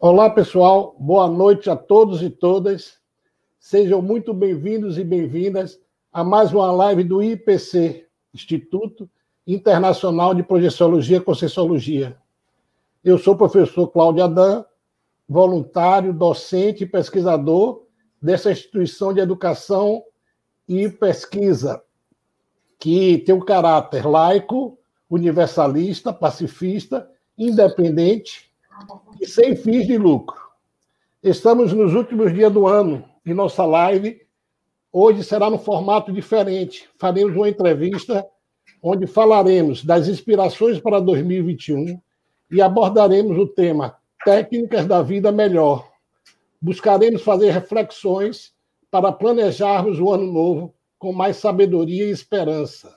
Olá, pessoal. Boa noite a todos e todas. Sejam muito bem-vindos e bem-vindas a mais uma live do IPC, Instituto Internacional de Projeciologia e Conscienciologia. Eu sou o professor Cláudio Adam, voluntário, docente e pesquisador dessa instituição de educação e pesquisa, que tem um caráter laico, universalista, pacifista, independente e sem fins de lucro. Estamos nos últimos dias do ano e nossa live hoje será no formato diferente. Faremos uma entrevista onde falaremos das inspirações para 2021 e abordaremos o tema Técnicas da Vida Melhor. Buscaremos fazer reflexões para planejarmos o ano novo com mais sabedoria e esperança.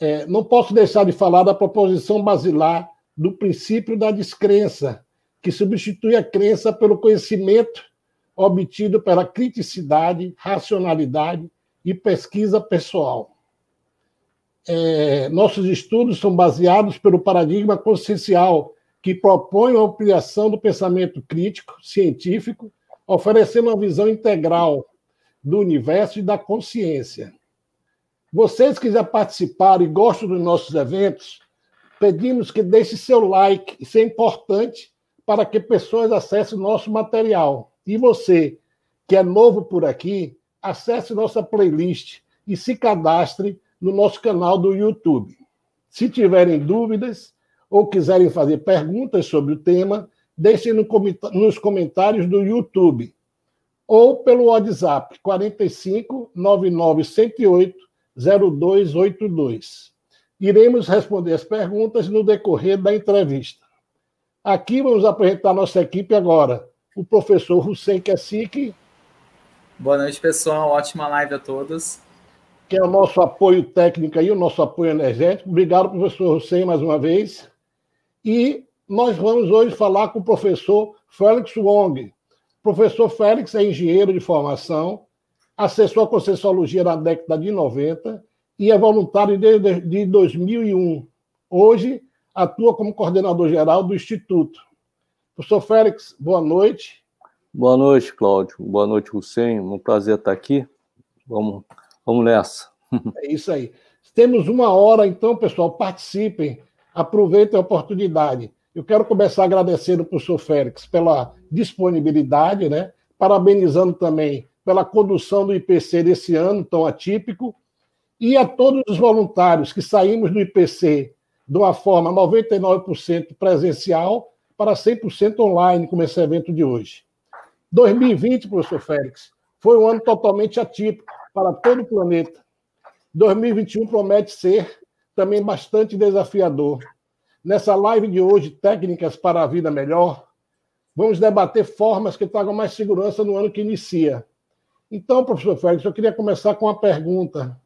É, não posso deixar de falar da proposição basilar do princípio da descrença, que substitui a crença pelo conhecimento obtido pela criticidade, racionalidade e pesquisa pessoal. É, nossos estudos são baseados pelo paradigma consciencial, que propõe a ampliação do pensamento crítico, científico, oferecendo uma visão integral do universo e da consciência. Vocês que já participaram e gostam dos nossos eventos, pedimos que deixe seu like, isso é importante para que pessoas acessem nosso material. E você, que é novo por aqui, acesse nossa playlist e se cadastre no nosso canal do YouTube. Se tiverem dúvidas ou quiserem fazer perguntas sobre o tema, deixem nos comentários do YouTube ou pelo WhatsApp 45 99 108 0282. Iremos responder as perguntas no decorrer da entrevista. Aqui vamos apresentar nossa equipe agora. O professor Hussein Kessik. Boa noite, pessoal. Ótima live a todos. Que é o nosso apoio técnico e o nosso apoio energético. Obrigado, professor Hussein, mais uma vez. E nós vamos hoje falar com o professor Félix Wong. O professor Félix é engenheiro de formação, acessou a Conscienciologia na década de 90 e é voluntário desde 2001. Hoje, atua como coordenador geral do Instituto. Professor Félix, boa noite. Boa noite, Cláudio. Boa noite, Hussein. Um prazer estar aqui. Vamos, vamos nessa. É isso aí. Temos uma hora, então, pessoal, participem, aproveitem a oportunidade. Eu quero começar agradecendo ao professor Félix pela disponibilidade, né? parabenizando também pela condução do IPC desse ano tão atípico e a todos os voluntários que saímos do IPC de uma forma 99% presencial para 100% online, como esse evento de hoje. 2020, professor Félix, foi um ano totalmente atípico para todo o planeta. 2021 promete ser também bastante desafiador. Nessa live de hoje, Técnicas para a Vida Melhor, vamos debater formas que tragam mais segurança no ano que inicia. Então, professor Félix, eu queria começar com uma pergunta.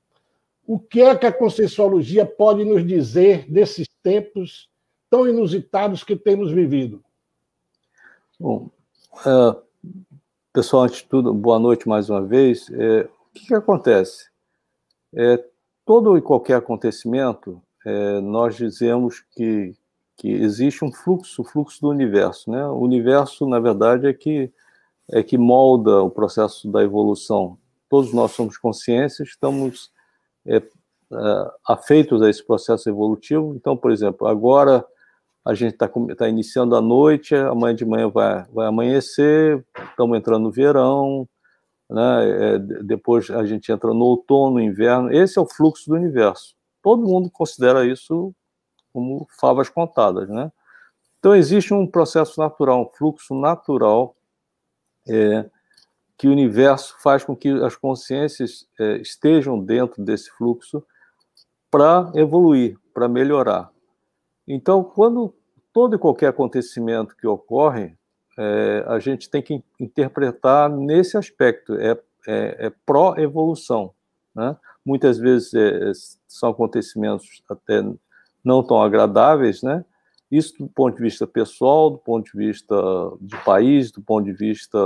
O que é que a Conscienciologia pode nos dizer desses tempos tão inusitados que temos vivido? Bom, uh, pessoal, antes de tudo, boa noite mais uma vez. É, o que, que acontece? É, todo e qualquer acontecimento, é, nós dizemos que, que existe um fluxo, o fluxo do universo. Né? O universo, na verdade, é que, é que molda o processo da evolução. Todos nós somos consciências, estamos é, é, afeitos a esse processo evolutivo. Então, por exemplo, agora a gente está tá iniciando a noite, amanhã de manhã vai, vai amanhecer, estamos entrando no verão, né? É, depois a gente entra no outono, inverno. Esse é o fluxo do universo. Todo mundo considera isso como favas contadas, né? Então existe um processo natural, um fluxo natural é, que o universo faz com que as consciências é, estejam dentro desse fluxo para evoluir, para melhorar. Então, quando todo e qualquer acontecimento que ocorre, é, a gente tem que interpretar nesse aspecto, é, é, é pró-evolução. Né? Muitas vezes é, são acontecimentos até não tão agradáveis, né? Isso do ponto de vista pessoal, do ponto de vista de país, do ponto de vista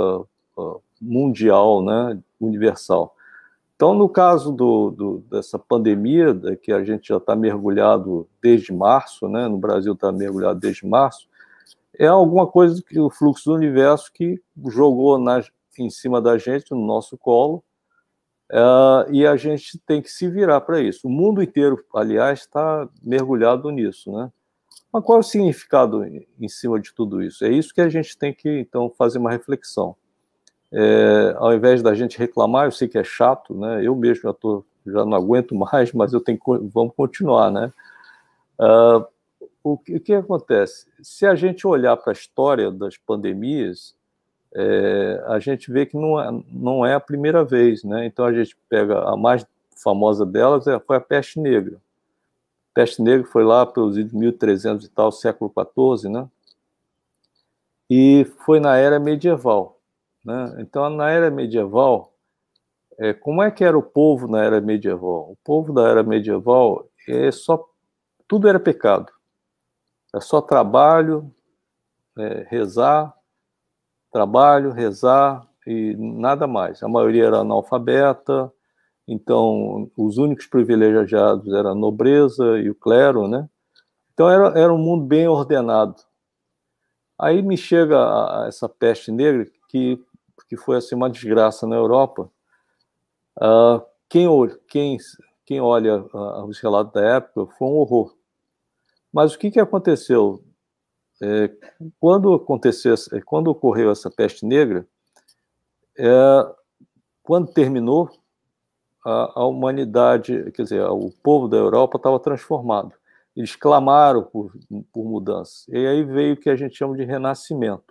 uh, mundial, né, universal. Então, no caso do, do, dessa pandemia, que a gente já está mergulhado desde março, né, no Brasil está mergulhado desde março, é alguma coisa que o fluxo do universo que jogou na, em cima da gente, no nosso colo, uh, e a gente tem que se virar para isso. O mundo inteiro, aliás, está mergulhado nisso, né? Mas qual é o significado em cima de tudo isso? É isso que a gente tem que, então, fazer uma reflexão. É, ao invés da gente reclamar, eu sei que é chato, né? Eu mesmo já, tô, já não aguento mais, mas eu tenho vamos continuar, né? Uh, o, que, o que acontece? Se a gente olhar para a história das pandemias, é, a gente vê que não é, não é a primeira vez, né? Então a gente pega a mais famosa delas é, foi a peste negra. A peste negra foi lá pelos 1300 e tal, século XIV, né? E foi na era medieval, né? Então na era medieval, é, como é que era o povo na era medieval? O povo da era medieval é só tudo era pecado. É só trabalho, é, rezar, trabalho, rezar e nada mais. A maioria era analfabeta, então os únicos privilegiados eram a nobreza e o clero, né? Então era, era um mundo bem ordenado. Aí me chega a, a essa peste negra que, que foi assim uma desgraça na Europa. Uh, quem, quem, quem olha uh, os relatos da época foi um horror. Mas o que, que aconteceu? É, quando aconteceu, quando ocorreu essa peste negra, é, quando terminou, a, a, humanidade, quer dizer, o povo da Europa estava transformado. Eles clamaram por, por mudança. E aí veio o que a gente chama de renascimento.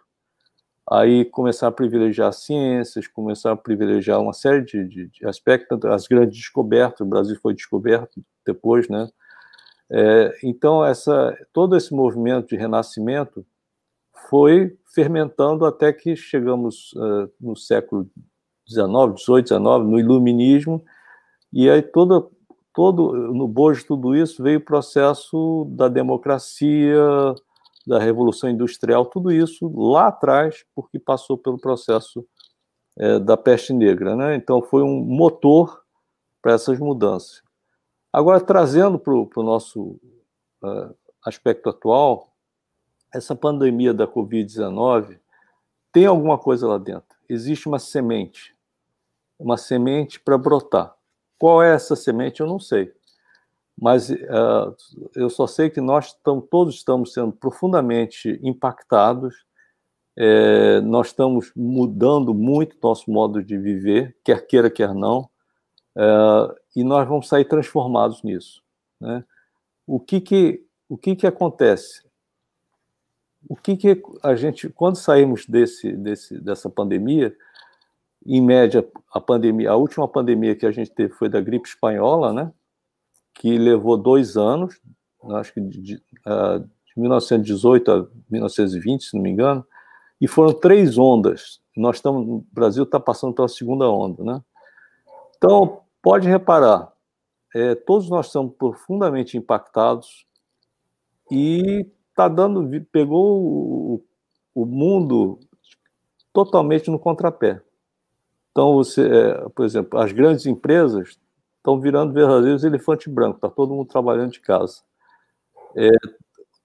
Aí começaram a privilegiar ciências, começaram a privilegiar uma série de, de, de aspectos, as grandes descobertas. O Brasil foi descoberto depois, né? É, então, essa, todo esse movimento de renascimento foi fermentando até que chegamos uh, no século XIX, XVIII, XIX, no Iluminismo, e aí todo, todo, no bojo de tudo isso veio o processo da democracia, da Revolução Industrial, tudo isso lá atrás, porque passou pelo processo é, da peste negra. Né? Então, foi um motor para essas mudanças. Agora, trazendo para o nosso uh, aspecto atual, essa pandemia da Covid-19 tem alguma coisa lá dentro. Existe uma semente, uma semente para brotar. Qual é essa semente? Eu não sei. Mas uh, eu só sei que nós todos estamos sendo profundamente impactados, é, nós estamos mudando muito nosso modo de viver, quer queira, quer não. Uh, e nós vamos sair transformados nisso. Né? O que que o que que acontece? O que que a gente, quando saímos desse, desse dessa pandemia, em média a pandemia, a última pandemia que a gente teve foi da gripe espanhola, né? Que levou dois anos, acho que de, uh, de 1918 a 1920, se não me engano, e foram três ondas. Nós estamos, o Brasil está passando pela segunda onda, né? Então, pode reparar, é, todos nós estamos profundamente impactados e tá dando, pegou o, o mundo totalmente no contrapé. Então, você, é, por exemplo, as grandes empresas estão virando verdadeiros elefantes brancos, está todo mundo trabalhando de casa. É,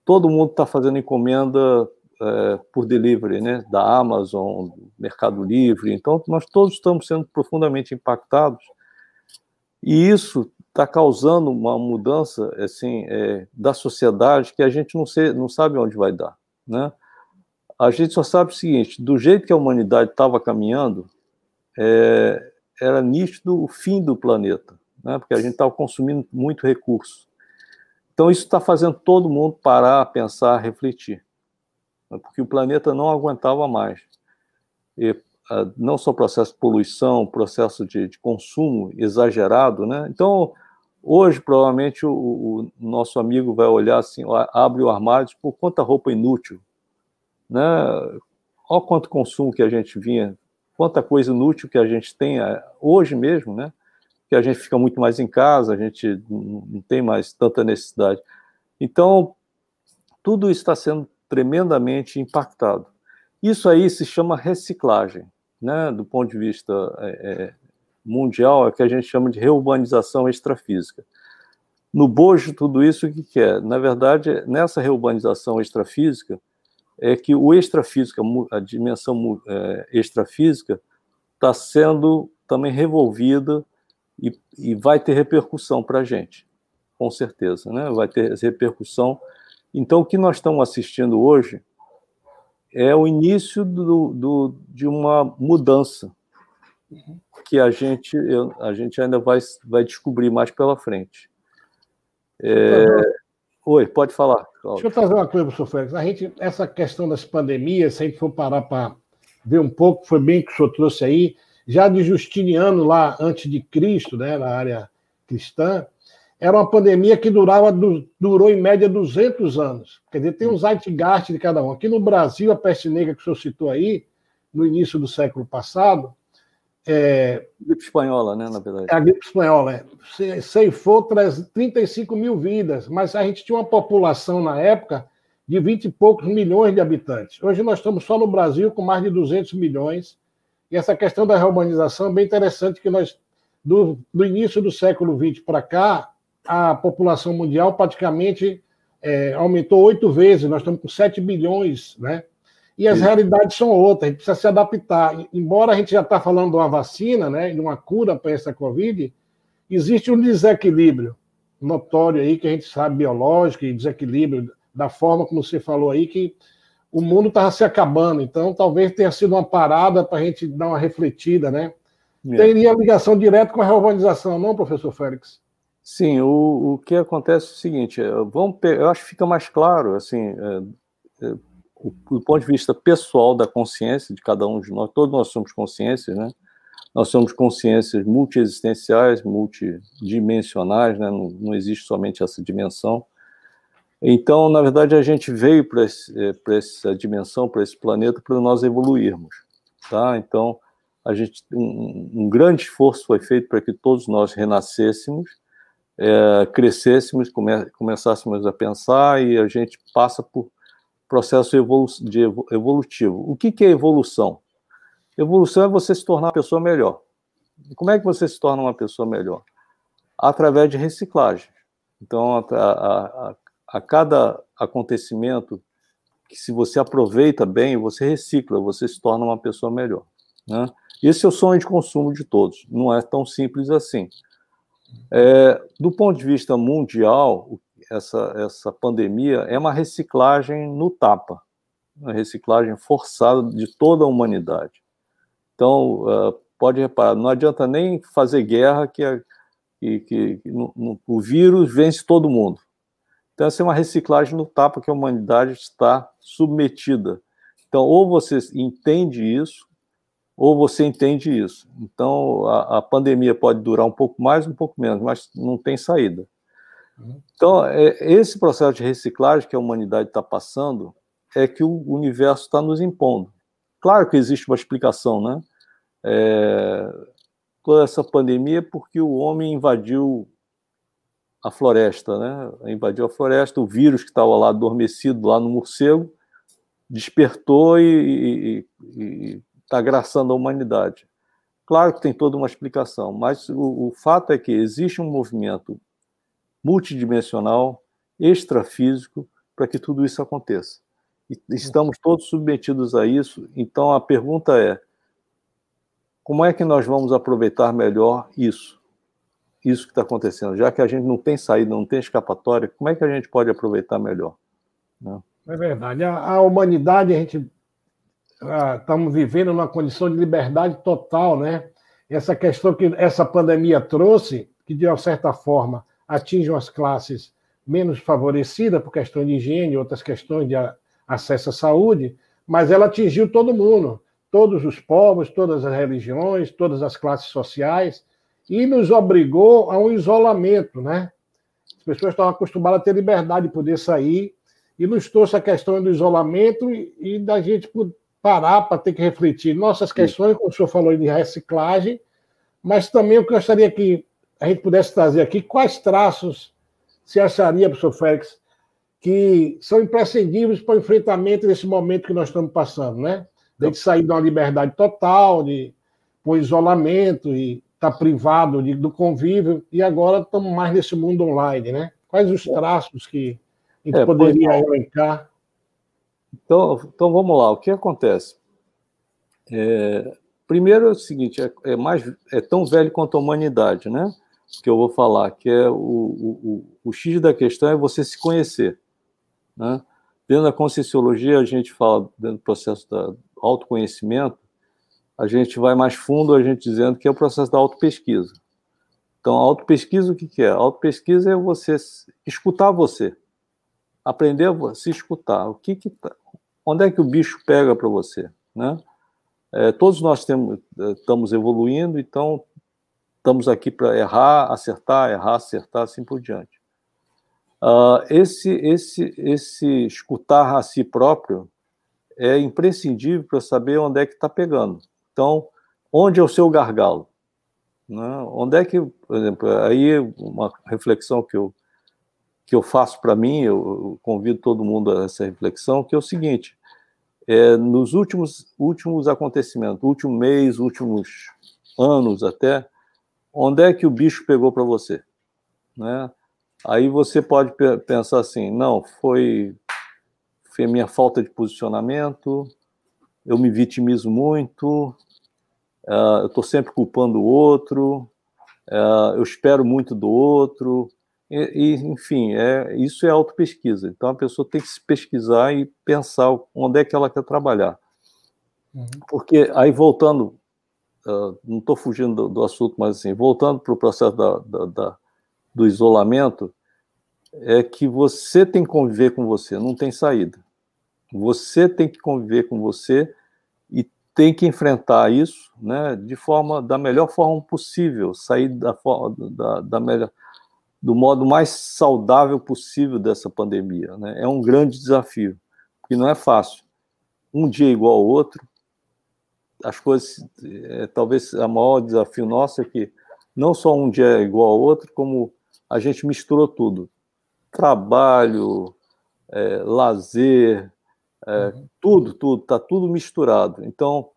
todo mundo está fazendo encomenda é, por delivery, né, da Amazon, Mercado Livre. Então, nós todos estamos sendo profundamente impactados e isso está causando uma mudança assim é, da sociedade que a gente não, sei, não sabe onde vai dar, né? A gente só sabe o seguinte: do jeito que a humanidade estava caminhando, é, era nítido o fim do planeta, né? Porque a gente estava consumindo muito recurso. Então isso está fazendo todo mundo parar, pensar, refletir, né? porque o planeta não aguentava mais. E ah, não só processo de poluição, processo de, de consumo exagerado, né? Então, hoje, provavelmente, o, o, nosso amigo vai olhar assim, abre o armário, por tipo, quanta roupa inútil, né? Olha quanto consumo que a gente vinha, quanta coisa inútil que a gente tem ah, hoje mesmo, né? A gente fica muito mais em casa, a gente não tem mais tanta necessidade. Então, tudo está sendo tremendamente impactado. Isso aí se chama reciclagem né, do ponto de vista é, é, mundial, é o que a gente chama de reurbanização extrafísica. No bojo tudo isso, o que, que é? Na verdade, nessa reurbanização extrafísica, é que o extrafísica, a dimensão é, extrafísica, está sendo também revolvida e, e vai ter repercussão para a gente, com certeza, né? Vai ter repercussão. Então, o que nós estamos assistindo hoje é o início do, do, de uma mudança que a gente, a gente ainda vai, vai descobrir mais pela frente. É... Oi, pode falar. Cláudio. Deixa eu trazer uma coisa, professor Félix. A gente, essa questão das pandemias, se a gente for parar para ver um pouco, foi bem que o senhor trouxe aí, já de Justiniano, lá antes de Cristo, né, na área cristã, era uma pandemia que durava, durou em média 200 anos. Quer dizer, tem um zeitgeist de cada um. Aqui no Brasil, a peste negra que o senhor citou aí, no início do século passado, é, gripe espanhola, né, na verdade. É a gripe espanhola, é. Ceifou 35 mil vidas, mas a gente tinha uma população na época de 20 e poucos milhões de habitantes. Hoje nós estamos só no Brasil com mais de 200 milhões. E essa questão da reurbanização é bem interessante, que nós, do, do início do século XX para cá, a população mundial praticamente é, aumentou oito vezes, nós estamos com 7 bilhões, né? E as Sim. realidades são outras, a gente precisa se adaptar. Embora a gente já está falando de uma vacina, né, de uma cura para essa Covid, existe um desequilíbrio notório aí, que a gente sabe biológico, e desequilíbrio da forma como você falou aí, que o mundo estava se acabando. Então, talvez tenha sido uma parada para a gente dar uma refletida, né? É. Teria ligação direta com a reurbanização, não, professor Félix? Sim, o, o que acontece é o seguinte, é, vamos, eu acho que fica mais claro, assim, é, é, do ponto de vista pessoal da consciência de cada um de nós, todos nós somos consciências, né? Nós somos consciências multiexistenciais, multidimensionais, né? Não, não existe somente essa dimensão. Então, na verdade, a gente veio para essa dimensão, para esse planeta, para nós evoluirmos, tá? Então, a gente um, um grande esforço foi feito para que todos nós renascêssemos é, crescêssemos, come, começássemos a pensar e a gente passa por processo evolu de evolutivo. O que, que é evolução? Evolução é você se tornar uma pessoa melhor. E como é que você se torna uma pessoa melhor? Através de reciclagem. Então, a, a, a, a cada acontecimento que se você aproveita bem, você recicla, você se torna uma pessoa melhor. Né? Esse é o sonho de consumo de todos. Não é tão simples assim. É, do ponto de vista mundial, essa, essa pandemia é uma reciclagem no tapa, uma reciclagem forçada de toda a humanidade. Então, uh, pode reparar, não adianta nem fazer guerra que, a, que, que, no, no, o vírus vence todo mundo. Então, essa é uma reciclagem no tapa que a humanidade está submetida. Então, ou você entende isso, ou você entende isso. Então, a, a, pandemia pode durar um pouco mais, um pouco menos, mas não tem saída. Então, é, esse processo de reciclagem que a humanidade está passando é que o universo está nos impondo. Claro que existe uma explicação, né? É, toda essa pandemia é porque o homem invadiu a floresta, né? Invadiu a floresta, o vírus que estava lá adormecido lá no morcego despertou e, está agraçando a humanidade. Claro que tem toda uma explicação, mas o, o fato é que existe um movimento multidimensional, extrafísico, para que tudo isso aconteça. E estamos todos submetidos a isso, então a pergunta é: como é que nós vamos aproveitar melhor isso? Isso que está acontecendo, já que a gente não tem saída, não tem escapatória, como é que a gente pode aproveitar melhor? Né? É verdade. A, a humanidade, a gente ah, estamos vivendo numa condição de liberdade total, né? Essa questão que essa pandemia trouxe, que de uma certa forma atinge as classes menos favorecidas por questões de higiene, outras questões de acesso à saúde, mas ela atingiu todo mundo, todos os povos, todas as religiões, todas as classes sociais, e nos obrigou a um isolamento, né? As pessoas estavam acostumadas a ter liberdade de poder sair, e nos trouxe a questão do isolamento e, e da gente parar para ter que refletir nossas questões, como o senhor falou de reciclagem, mas também eu gostaria que a gente pudesse trazer aqui quais traços se acharia, professor Félix, que são imprescindíveis para o enfrentamento desse momento que nós estamos passando, né? De sair de uma liberdade total, de um isolamento e estar tá privado de, do convívio, e agora estamos mais nesse mundo online, né? Quais os traços que a gente é, poderia elencar? Então, então vamos lá, o que acontece? É, primeiro é o seguinte, é, é, mais, é tão velho quanto a humanidade, né? Que eu vou falar, que é o, o, o, o X da questão é você se conhecer. Né? Dentro da conscienciologia, a gente fala, dentro do processo do autoconhecimento, a gente vai mais fundo, a gente dizendo que é o processo da autopesquisa. Então, a autopesquisa, o que, que é? A autopesquisa é você escutar você, aprender a se escutar. O que que tá, onde é que o bicho pega para você, né? É, todos nós temos, é, estamos evoluindo, então estamos aqui para errar, acertar, errar, acertar, assim por diante. Uh, esse, esse, esse escutar a si próprio é imprescindível para saber onde é que está pegando. Então, onde é o seu gargalo? Né? Onde é que, por exemplo, aí uma reflexão que eu, que eu faço para mim, eu convido todo mundo a essa reflexão, que é o seguinte, é, nos últimos, últimos acontecimentos, último mês, últimos anos até, onde é que o bicho pegou para você? Né? Aí você pode pensar assim, não, foi, foi minha falta de posicionamento, eu me vitimizo muito, uh, eu estou sempre culpando o outro, uh, eu espero muito do outro, e, e, enfim, é, isso é autopesquisa. Então a pessoa tem que se pesquisar e pensar onde é que ela quer trabalhar. Uhum. Porque aí voltando, uh, não estou fugindo do, do, assunto, mas assim, voltando para o processo da, da, da, do isolamento, é que você tem que conviver com você, não tem saída. Você tem que conviver com você e tem que enfrentar isso, né, de forma da melhor forma possível, sair da, da, da melhor do modo mais saudável possível dessa pandemia. Né? É um grande desafio, porque não é fácil. Um dia igual ao outro, as coisas, é, talvez o maior desafio nosso é que não só um dia é igual ao outro, como a gente misturou tudo. Trabalho, é, lazer, é, uhum. tudo, tudo, está tudo misturado. Então,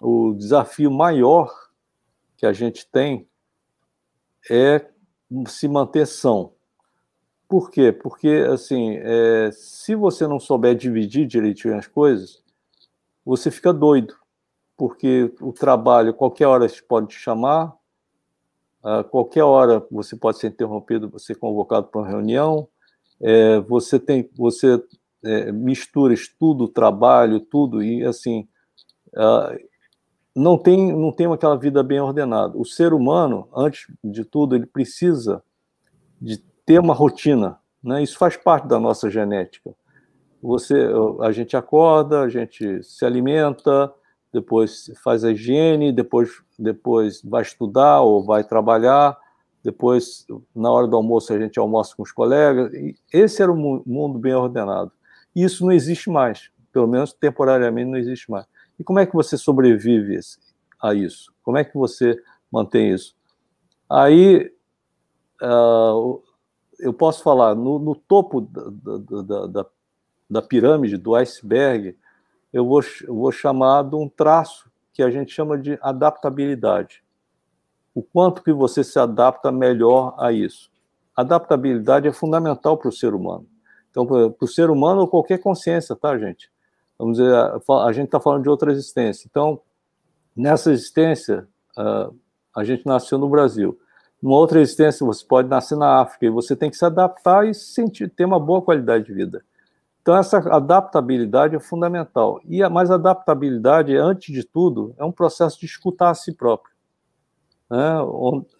o desafio maior que a gente tem é se manter são. Por quê? Porque, assim, é, se você não souber dividir direitinho as coisas, você fica doido. Porque o trabalho, qualquer hora pode te chamar, a qualquer hora você pode ser interrompido, ser convocado para uma reunião, é, você tem, você é, mistura estudo, trabalho, tudo, e assim, uh, não tem, não tem aquela vida bem ordenada. O ser humano, antes de tudo, ele precisa de ter uma rotina, né? Isso faz parte da nossa genética. Você, a gente acorda, a gente se alimenta, depois faz a higiene, depois, depois vai estudar ou vai trabalhar, depois, na hora do almoço, a gente almoça com os colegas. Esse era o mundo bem ordenado. Isso não existe mais, pelo menos temporariamente não existe mais. E como é que você sobrevive a isso? Como é que você mantém isso? Aí, uh, eu posso falar, no, no topo da, da, da, da, pirâmide, do iceberg, eu vou, eu vou chamar de um traço que a gente chama de adaptabilidade. O quanto que você se adapta melhor a isso. Adaptabilidade é fundamental para o ser humano. Então, para o ser humano ou qualquer consciência, tá, gente? vamos dizer, a, gente está falando de outra existência. Então, nessa existência, uh, a gente nasceu no Brasil. Numa outra existência, você pode nascer na África e você tem que se adaptar e sentir, ter uma boa qualidade de vida. Então, essa adaptabilidade é fundamental. E a mais adaptabilidade, antes de tudo, é um processo de escutar a si próprio. Né?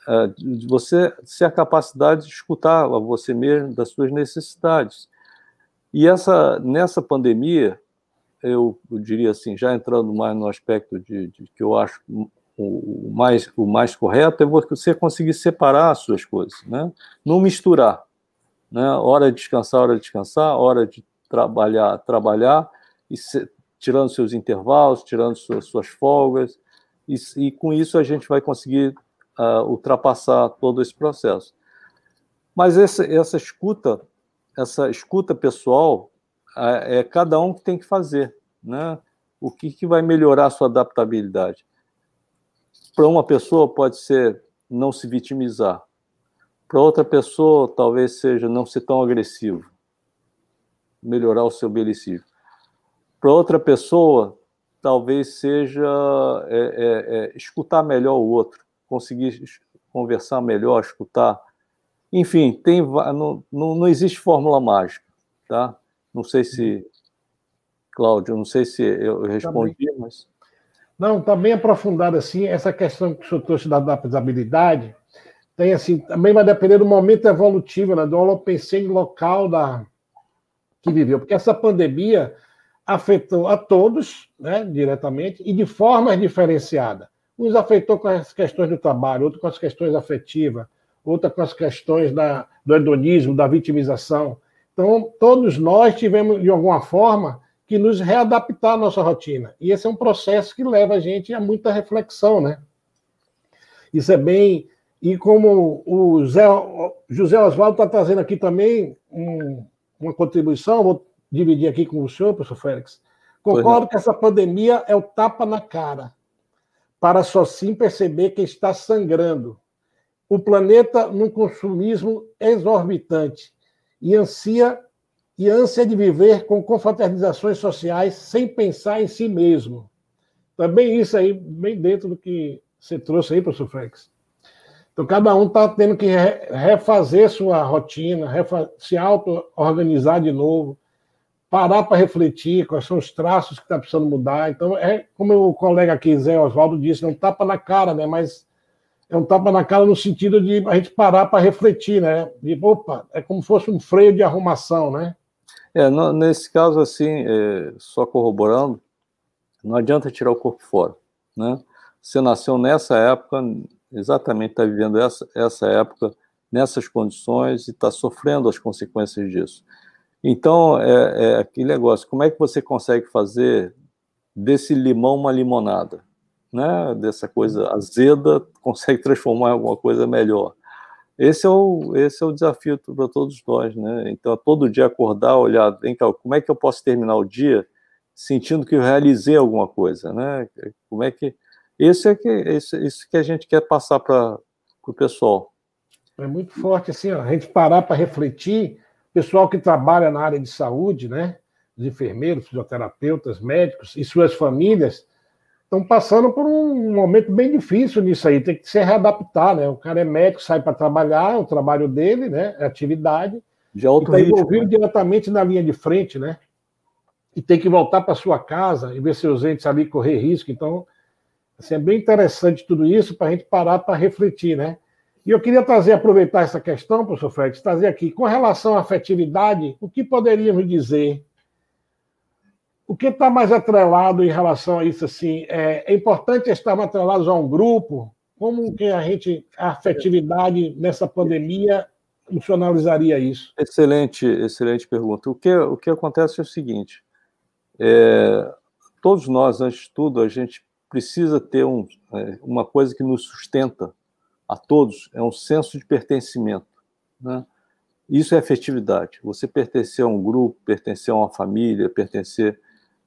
É, você ter a capacidade de escutar a você mesmo, das suas necessidades. E essa, nessa pandemia, eu, eu, diria assim, já entrando mais no aspecto de, de que eu acho o, mais, o mais correto, é você conseguir separar as suas coisas, né? não misturar. Né? Hora de descansar, hora de descansar, hora de trabalhar, trabalhar, e se, tirando seus intervalos, tirando suas, suas folgas, e, e, com isso a gente vai conseguir uh, ultrapassar todo esse processo. Mas essa, essa escuta, essa escuta pessoal, é cada um que tem que fazer, né? O que, que vai melhorar a sua adaptabilidade? Para uma pessoa pode ser não se vitimizar. Para outra pessoa, talvez seja não ser tão agressivo, melhorar o seu belicídio. para outra pessoa, talvez seja é, é, é, escutar melhor o outro, conseguir conversar melhor, escutar. Enfim, tem, não, não, não existe fórmula mágica, tá? Não sei se, Cláudio, não sei se eu respondi, tá mas... Não, está bem aprofundado assim, essa questão que o senhor trouxe da adaptabilidade, tem assim, também vai depender do momento evolutivo, né, do holopensene local da, que viveu, porque essa pandemia afetou a todos, né, diretamente, e de formas diferenciadas. Uns afetou com as questões do trabalho, outros com as questões afetivas, outra com as questões da, do hedonismo, da vitimização. Então, todos nós tivemos, de alguma forma, que nos readaptar à nossa rotina. E esse é um processo que leva a gente a muita reflexão, né? Isso é bem. E como o Zé, José Oswaldo está trazendo aqui também um, uma contribuição, vou dividir aqui com o senhor, professor Félix. Concordo que essa pandemia é o tapa na cara, para só sim perceber que está sangrando. O planeta num consumismo exorbitante e ansia e ânsia de viver com confraternizações sociais sem pensar em si mesmo. Também isso aí, bem dentro do que você trouxe aí, professor Félix. Então, cada um está tendo que refazer sua rotina, se auto-organizar de novo, parar para refletir quais são os traços que está precisando mudar. Então, é como o colega aqui, Zé Oswaldo, disse, um tapa na cara, né? mas é um tapa na cara no sentido de a gente parar para refletir, né? De, opa, é como se fosse um freio de arrumação, né? É, nesse caso, assim, é, só corroborando, não adianta tirar o corpo fora, né? Você nasceu nessa época, exatamente está vivendo essa, essa época, nessas condições e está sofrendo as consequências disso. Então, é, é aquele negócio, como é que você consegue fazer desse limão uma limonada? Né? Dessa coisa azeda, consegue transformar em alguma coisa melhor. Esse é o, esse é o desafio para todos nós, né? Então, todo dia acordar, olhar, cá, como é que eu posso terminar o dia sentindo que eu realizei alguma coisa, né? Como é que esse é que esse, isso que a gente quer passar para o pessoal. É muito forte assim, ó, a gente parar para refletir, pessoal que trabalha na área de saúde, né? Os enfermeiros, fisioterapeutas, médicos e suas famílias estão passando por um momento bem difícil nisso aí, tem que se readaptar, né? O cara é médico, sai para trabalhar, é o trabalho dele, né? É atividade. De alto está envolvido né? diretamente na linha de frente, né? E tem que voltar para sua casa e ver seus entes ali correr risco. Então, assim, é bem interessante tudo isso para a gente parar para refletir, né? E eu queria trazer, aproveitar essa questão, professor Félix, trazer aqui, com relação à afetividade, o que poderíamos dizer o que está mais atrelado em relação a isso? Assim, é, é importante estar atrelados a um grupo? Como que a gente, a afetividade nessa pandemia funcionalizaria isso? Excelente, excelente pergunta. O que, o que acontece é o seguinte: é, todos nós, antes de tudo, a gente precisa ter um, é, uma coisa que nos sustenta a todos, é um senso de pertencimento. Né? Isso é afetividade. Você pertencer a um grupo, pertencer a uma família, pertencer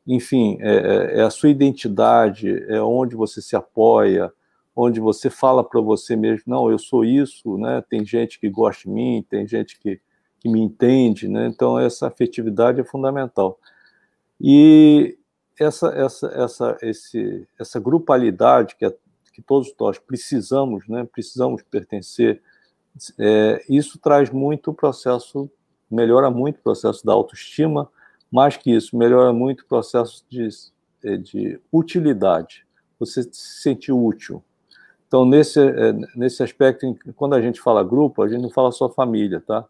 enfim, é, é, é, a sua identidade, é onde você se apoia, onde você fala para você mesmo, não, eu sou isso, né? Tem gente que gosta de mim, tem gente que, que me entende, né? Então essa afetividade é fundamental. E essa essa essa esse essa grupalidade que, é, que todos nós precisamos, né? Precisamos pertencer. É, isso traz muito o processo, melhora muito o processo da autoestima, mais que isso, melhora muito o processo de, eh, de utilidade. Você se sentir útil. Então, nesse, eh, nesse aspecto, quando a gente fala grupo, a gente não fala só família, tá?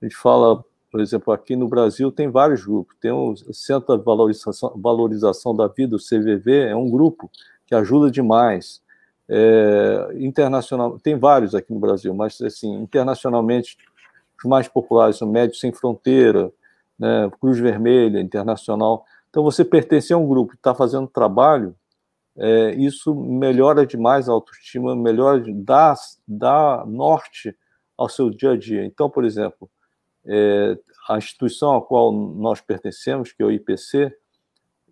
A gente fala, por exemplo, aqui no Brasil tem vários grupos. Tem o Centro de Valorização, Valorização da Vida, o CVV, é um grupo que ajuda demais. É, internacional, tem vários aqui no Brasil, mas assim, internacionalmente, os mais populares são Médicos Sem Fronteira, né, Cruz Vermelha, Internacional. Então, você pertencer a um grupo que está fazendo trabalho, é, isso melhora demais a autoestima, melhora, dá, dá norte ao seu dia a dia. Então, por exemplo, é, a instituição a qual nós pertencemos, que é o IPC,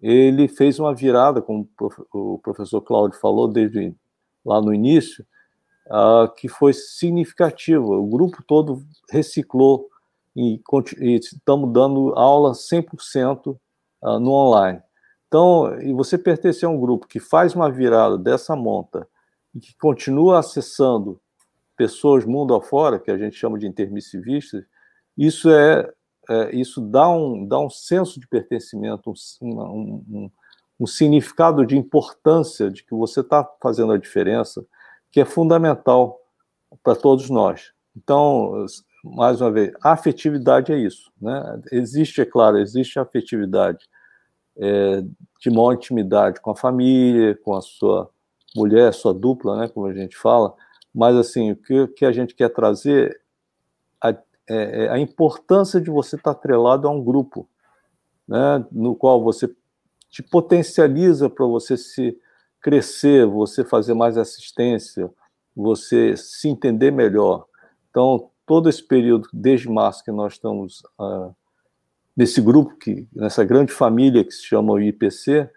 ele fez uma virada, como o professor Cláudio falou desde lá no início, uh, que foi significativa. O grupo todo reciclou e, e estamos dando aula 100% uh, no online. Então, e você pertencer a um grupo que faz uma virada dessa monta e que continua acessando pessoas mundo afora, que a gente chama de intermissivistas, isso é, é isso dá um, dá um senso de pertencimento, um, um, um significado de importância de que você está fazendo a diferença, que é fundamental para todos nós. Então, mais uma vez, a afetividade é isso. Né? Existe, é claro, existe afetividade é, de maior intimidade com a família, com a sua mulher, sua dupla, né, como a gente fala, mas assim, o que, que a gente quer trazer a, é, é a importância de você estar atrelado a um grupo, né, no qual você te potencializa para você se crescer, você fazer mais assistência, você se entender melhor. Então, todo esse período, desde março que nós estamos uh, nesse grupo, que, nessa grande família que se chama o IPC,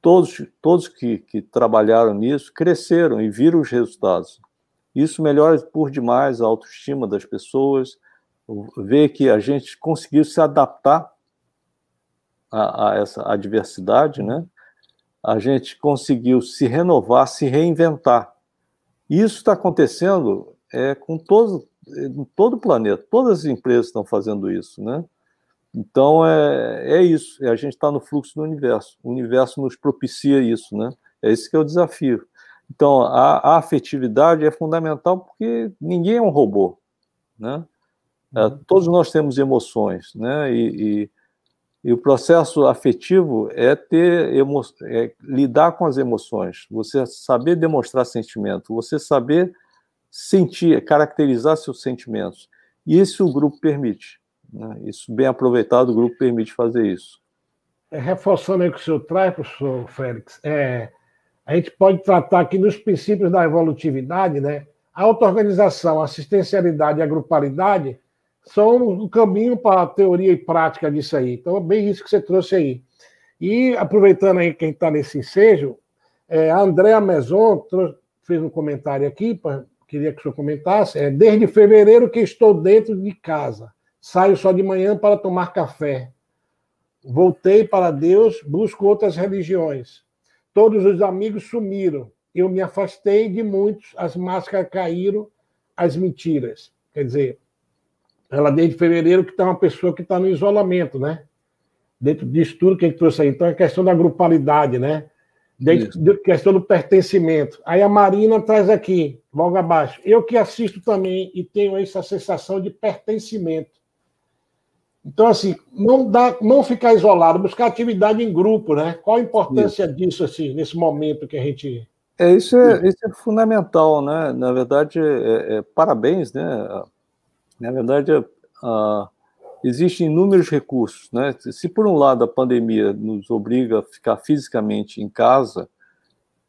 todos, todos que, que trabalharam nisso cresceram e viram os resultados. Isso melhora por demais a autoestima das pessoas, ver que a gente conseguiu se adaptar a, a essa adversidade, né? A gente conseguiu se renovar, se reinventar. Isso está acontecendo é, com todos, em todo o planeta. Todas as empresas estão fazendo isso, né? Então é, é isso. É a gente está no fluxo do universo. O universo nos propicia isso, né? É esse que é o desafio. Então a, a afetividade é fundamental porque ninguém é um robô, né? É, uhum. todos nós temos emoções, né? E, e, e, o processo afetivo é ter emo é lidar com as emoções. Você saber demonstrar sentimento, você saber sentir, caracterizar seus sentimentos. E isso o grupo permite. Né? Isso bem aproveitado, o grupo permite fazer isso. É, reforçando aí o que o senhor traz, professor Félix, é, a gente pode tratar aqui nos princípios da evolutividade, né? A auto-organização, assistencialidade e a grupalidade são o caminho para a teoria e prática disso aí. Então, é bem isso que você trouxe aí. E, aproveitando aí quem está nesse ensejo, é, a Andréa Meson fez um comentário aqui, pra, queria que o senhor comentasse. É, desde fevereiro que estou dentro de casa. Saio só de manhã para tomar café. Voltei para Deus, busco outras religiões. Todos os amigos sumiram. Eu me afastei de muitos, as máscaras caíram, as mentiras. Quer dizer, ela desde fevereiro que está uma pessoa que está no isolamento, né? Dentro disso tudo que a gente trouxe aí. Então, é questão da grupalidade, né? Dentro da questão do pertencimento. Aí a Marina traz aqui, logo abaixo. Eu que assisto também e tenho essa sensação de pertencimento. Então, assim, não, dá, não ficar isolado, buscar atividade em grupo, né? Qual a importância isso. disso, assim, nesse momento que a gente. É, isso é, isso é fundamental, né? Na verdade, é, é, parabéns, né? Na verdade, uh, existem inúmeros recursos, né? Se por um lado a pandemia nos obriga a ficar fisicamente em casa,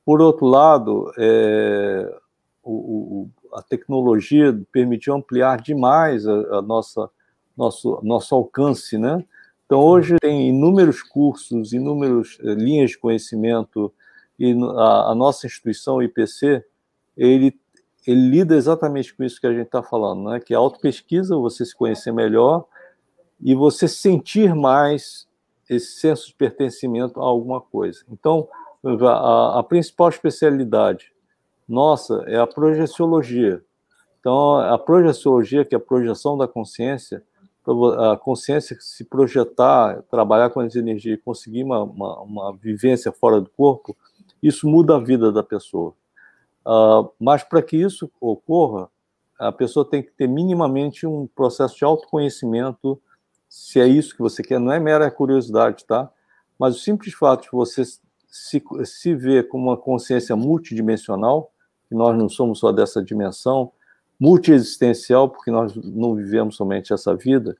por outro lado, é, o, o, a tecnologia permitiu ampliar demais a, a nossa nosso, nosso alcance, né? Então, hoje tem inúmeros cursos, inúmeras eh, linhas de conhecimento, e a, a, nossa instituição, o IPC, ele, ele lida exatamente com isso que a gente está falando, né? que a autopesquisa, você se conhecer melhor e você sentir mais esse senso de pertencimento a alguma coisa. Então, a, a principal especialidade nossa é a projeciologia. Então, a projeciologia, que é a projeção da consciência, a consciência se projetar, trabalhar com as energias e conseguir uma, uma, uma, vivência fora do corpo, isso muda a vida da pessoa. Uh, mas para que isso ocorra, a pessoa tem que ter minimamente um processo de autoconhecimento, se é isso que você quer, não é mera curiosidade, tá? Mas o simples fato de você se, se ver como uma consciência multidimensional, que nós não somos só dessa dimensão, multiexistencial, porque nós não vivemos somente essa vida,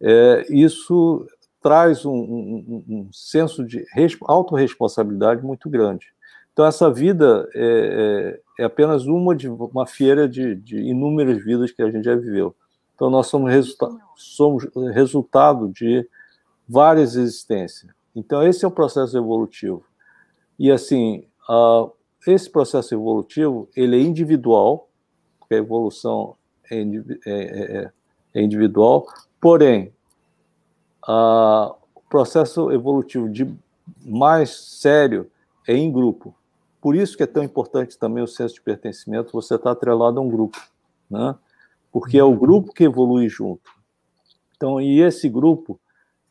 é, isso traz um, um, um senso de autorresponsabilidade muito grande. Então, essa vida é, é, é, apenas uma de uma feira de, de, inúmeras vidas que a gente já viveu. Então, nós somos, resulta somos resultado de várias existências. Então, esse é o processo evolutivo. E, assim, uh, esse processo evolutivo, ele é individual, porque a evolução é, é, é, é individual, porém, a, processo evolutivo de mais sério é em grupo. Por isso que é tão importante também o senso de pertencimento, você está atrelado a um grupo, né? Porque é o grupo que evolui junto. Então, e esse grupo,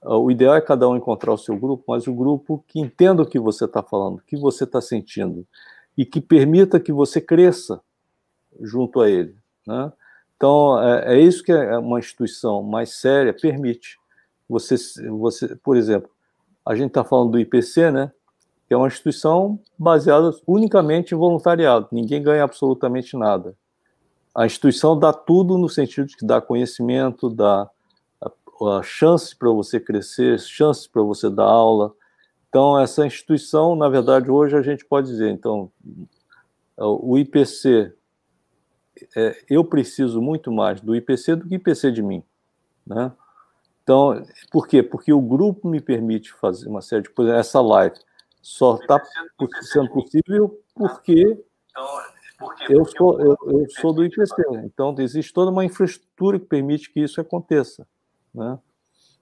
ah, o ideal é cada um encontrar o seu grupo, mas o grupo que entenda o que você está falando, o que você está sentindo, e que permita que você cresça junto a ele. Né? Então, é, é, isso que uma instituição mais séria permite. Você, você por exemplo, a gente está falando do IPC, né? que é uma instituição baseada unicamente em voluntariado, ninguém ganha absolutamente nada. A instituição dá tudo no sentido de que dá conhecimento, dá a, a chance para você crescer, chance para você dar aula. Então, essa instituição, na verdade, hoje a gente pode dizer, então, o IPC, é, eu preciso muito mais do IPC do que IPC de mim, né? Então, por quê? Porque o grupo me permite fazer uma série de coisas. Essa live só está sendo possível porque eu sou, eu, eu sou do IPC. Então, existe toda uma infraestrutura que permite que isso aconteça. Né?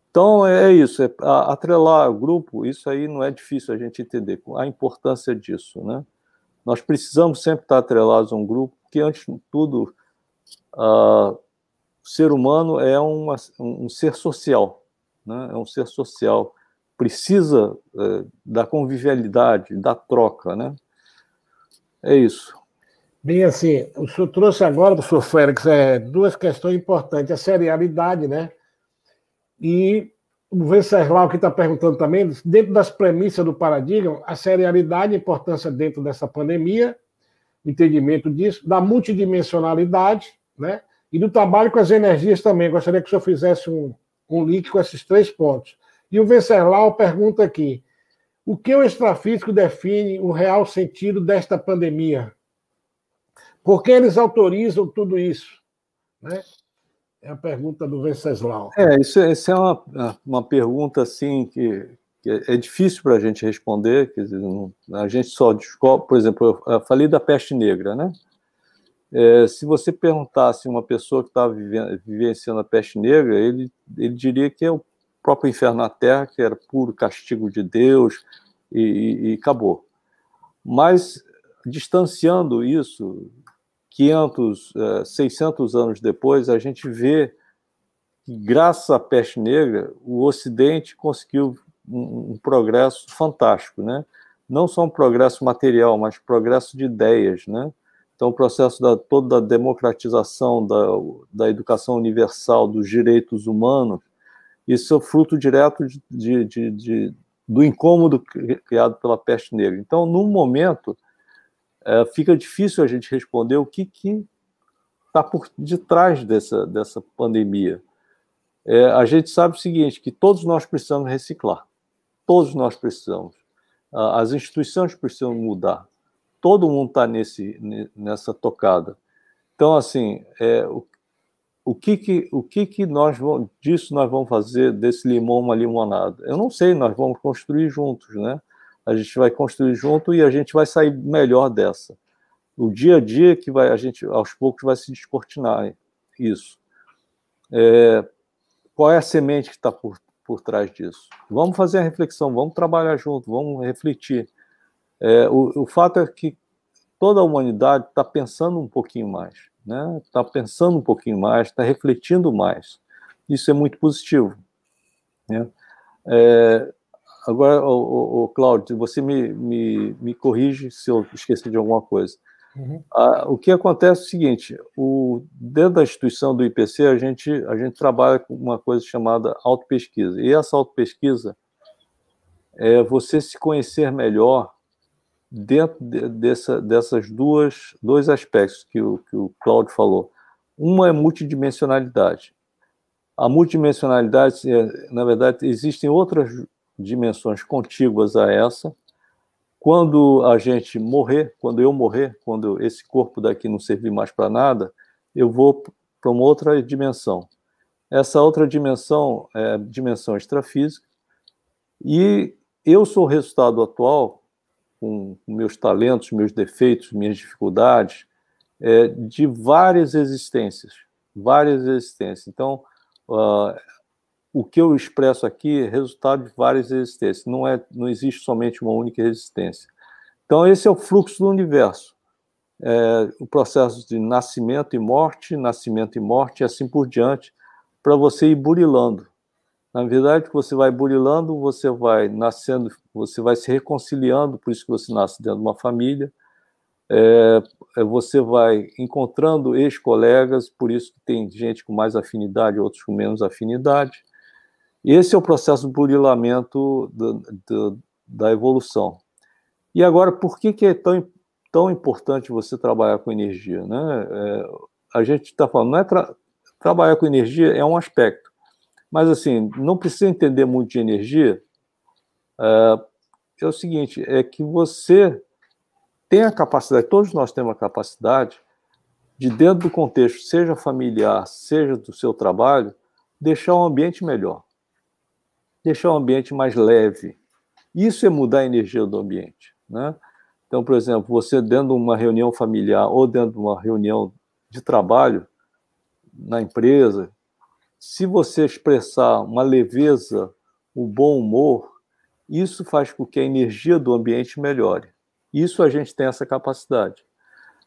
Então, é isso. É, atrelar o grupo, isso aí não é difícil a gente entender a importância disso. Né? Nós precisamos sempre estar atrelados a um grupo, porque, antes de tudo, uh, o ser humano é uma, um ser social, né? é um ser social, precisa uh, da convivialidade, da troca, né? É isso. Bem, assim, o senhor trouxe agora, professor Félix, é, duas questões importantes, a serialidade, né? E o Venceslau que está perguntando também, dentro das premissas do paradigma, a serialidade, a importância dentro dessa pandemia, entendimento disso, da multidimensionalidade, né? e do trabalho com as energias também. Gostaria que o senhor fizesse um, um link com esses três pontos. E o Venceslau pergunta aqui: o que o extrafísico define o real sentido desta pandemia? Por que eles autorizam tudo isso? Né? É a pergunta do Venceslau. É, isso, isso é uma, uma pergunta assim que, que é difícil para a gente responder. Quer dizer, a gente só descobre, por exemplo, eu falei da peste negra, né? É, se você perguntasse uma pessoa que estava vivenciando a peste negra, ele, ele diria que é o próprio inferno na Terra, que era puro castigo de Deus e, e, e acabou. Mas, distanciando isso, 500, 600 anos depois, a gente vê que, graças à peste negra, o Ocidente conseguiu um, um progresso fantástico, né? Não só um progresso material, mas progresso de ideias, né? Então, o processo da toda a democratização da, da educação universal, dos direitos humanos, isso é fruto direto de, de, de, do incômodo criado pela peste negra. Então, num momento, é, fica difícil a gente responder o que está por detrás dessa, dessa pandemia. É, a gente sabe o seguinte, que todos nós precisamos reciclar. Todos nós precisamos. As instituições precisam mudar todo mundo está nessa tocada. Então, assim, é, o, o que que o que que nós vamos disso nós vamos fazer desse limão uma limonada? Eu não sei, nós vamos construir juntos, né? A gente vai construir junto e a gente vai sair melhor dessa. O dia a dia que vai a gente aos poucos vai se descortinar isso. É, qual é a semente que está por, por trás disso? Vamos fazer a reflexão, vamos trabalhar junto, vamos refletir. É, o, o fato é que toda a humanidade está pensando um pouquinho mais, né? Está pensando um pouquinho mais, está refletindo mais. Isso é muito positivo. Né? É, agora, o, Cláudio, você me, me, me corrige se eu esqueci de alguma coisa. Uhum. Ah, o que acontece é o seguinte: o, dentro da instituição do IPC, a gente, a gente trabalha com uma coisa chamada autopesquisa. E essa autopesquisa é você se conhecer melhor dentro de, dessa, dessas duas dois aspectos que o, que o Claudio falou. Uma é multidimensionalidade. A multidimensionalidade, é, na verdade, existem outras dimensões contíguas a essa. Quando a gente morrer, quando eu morrer, quando esse corpo daqui não servir mais para nada, eu vou para uma outra dimensão. Essa outra dimensão é a dimensão extrafísica. E eu sou o resultado atual com meus talentos, meus defeitos, minhas dificuldades, é, de várias existências, várias existências. Então, uh, o que eu expresso aqui é resultado de várias existências, não, é, não existe somente uma única existência. Então, esse é o fluxo do universo. É, o processo de nascimento e morte, nascimento e morte, e assim por diante, para você ir burilando. Na verdade, você vai burilando, você vai nascendo, você vai se reconciliando, por isso que você nasce dentro de uma família, é, é você vai encontrando ex-colegas, por isso que tem gente com mais afinidade, outros com menos afinidade. Esse é o processo burilamento do, do, da evolução. E agora, por que, que é tão, tão importante você trabalhar com energia? Né? É, a gente está falando, não é tra trabalhar com energia é um aspecto, mas assim, não precisa entender muito de energia. É, é o seguinte, é que você tem a capacidade, todos nós temos a capacidade de, dentro do contexto, seja familiar, seja do seu trabalho, deixar o ambiente melhor, deixar o ambiente mais leve. Isso é mudar a energia do ambiente. Né? Então, por exemplo, você dentro de uma reunião familiar ou dentro de uma reunião de trabalho na empresa, se você expressar uma leveza, um bom humor, isso faz com que a energia do ambiente melhore. Isso a gente tem essa capacidade.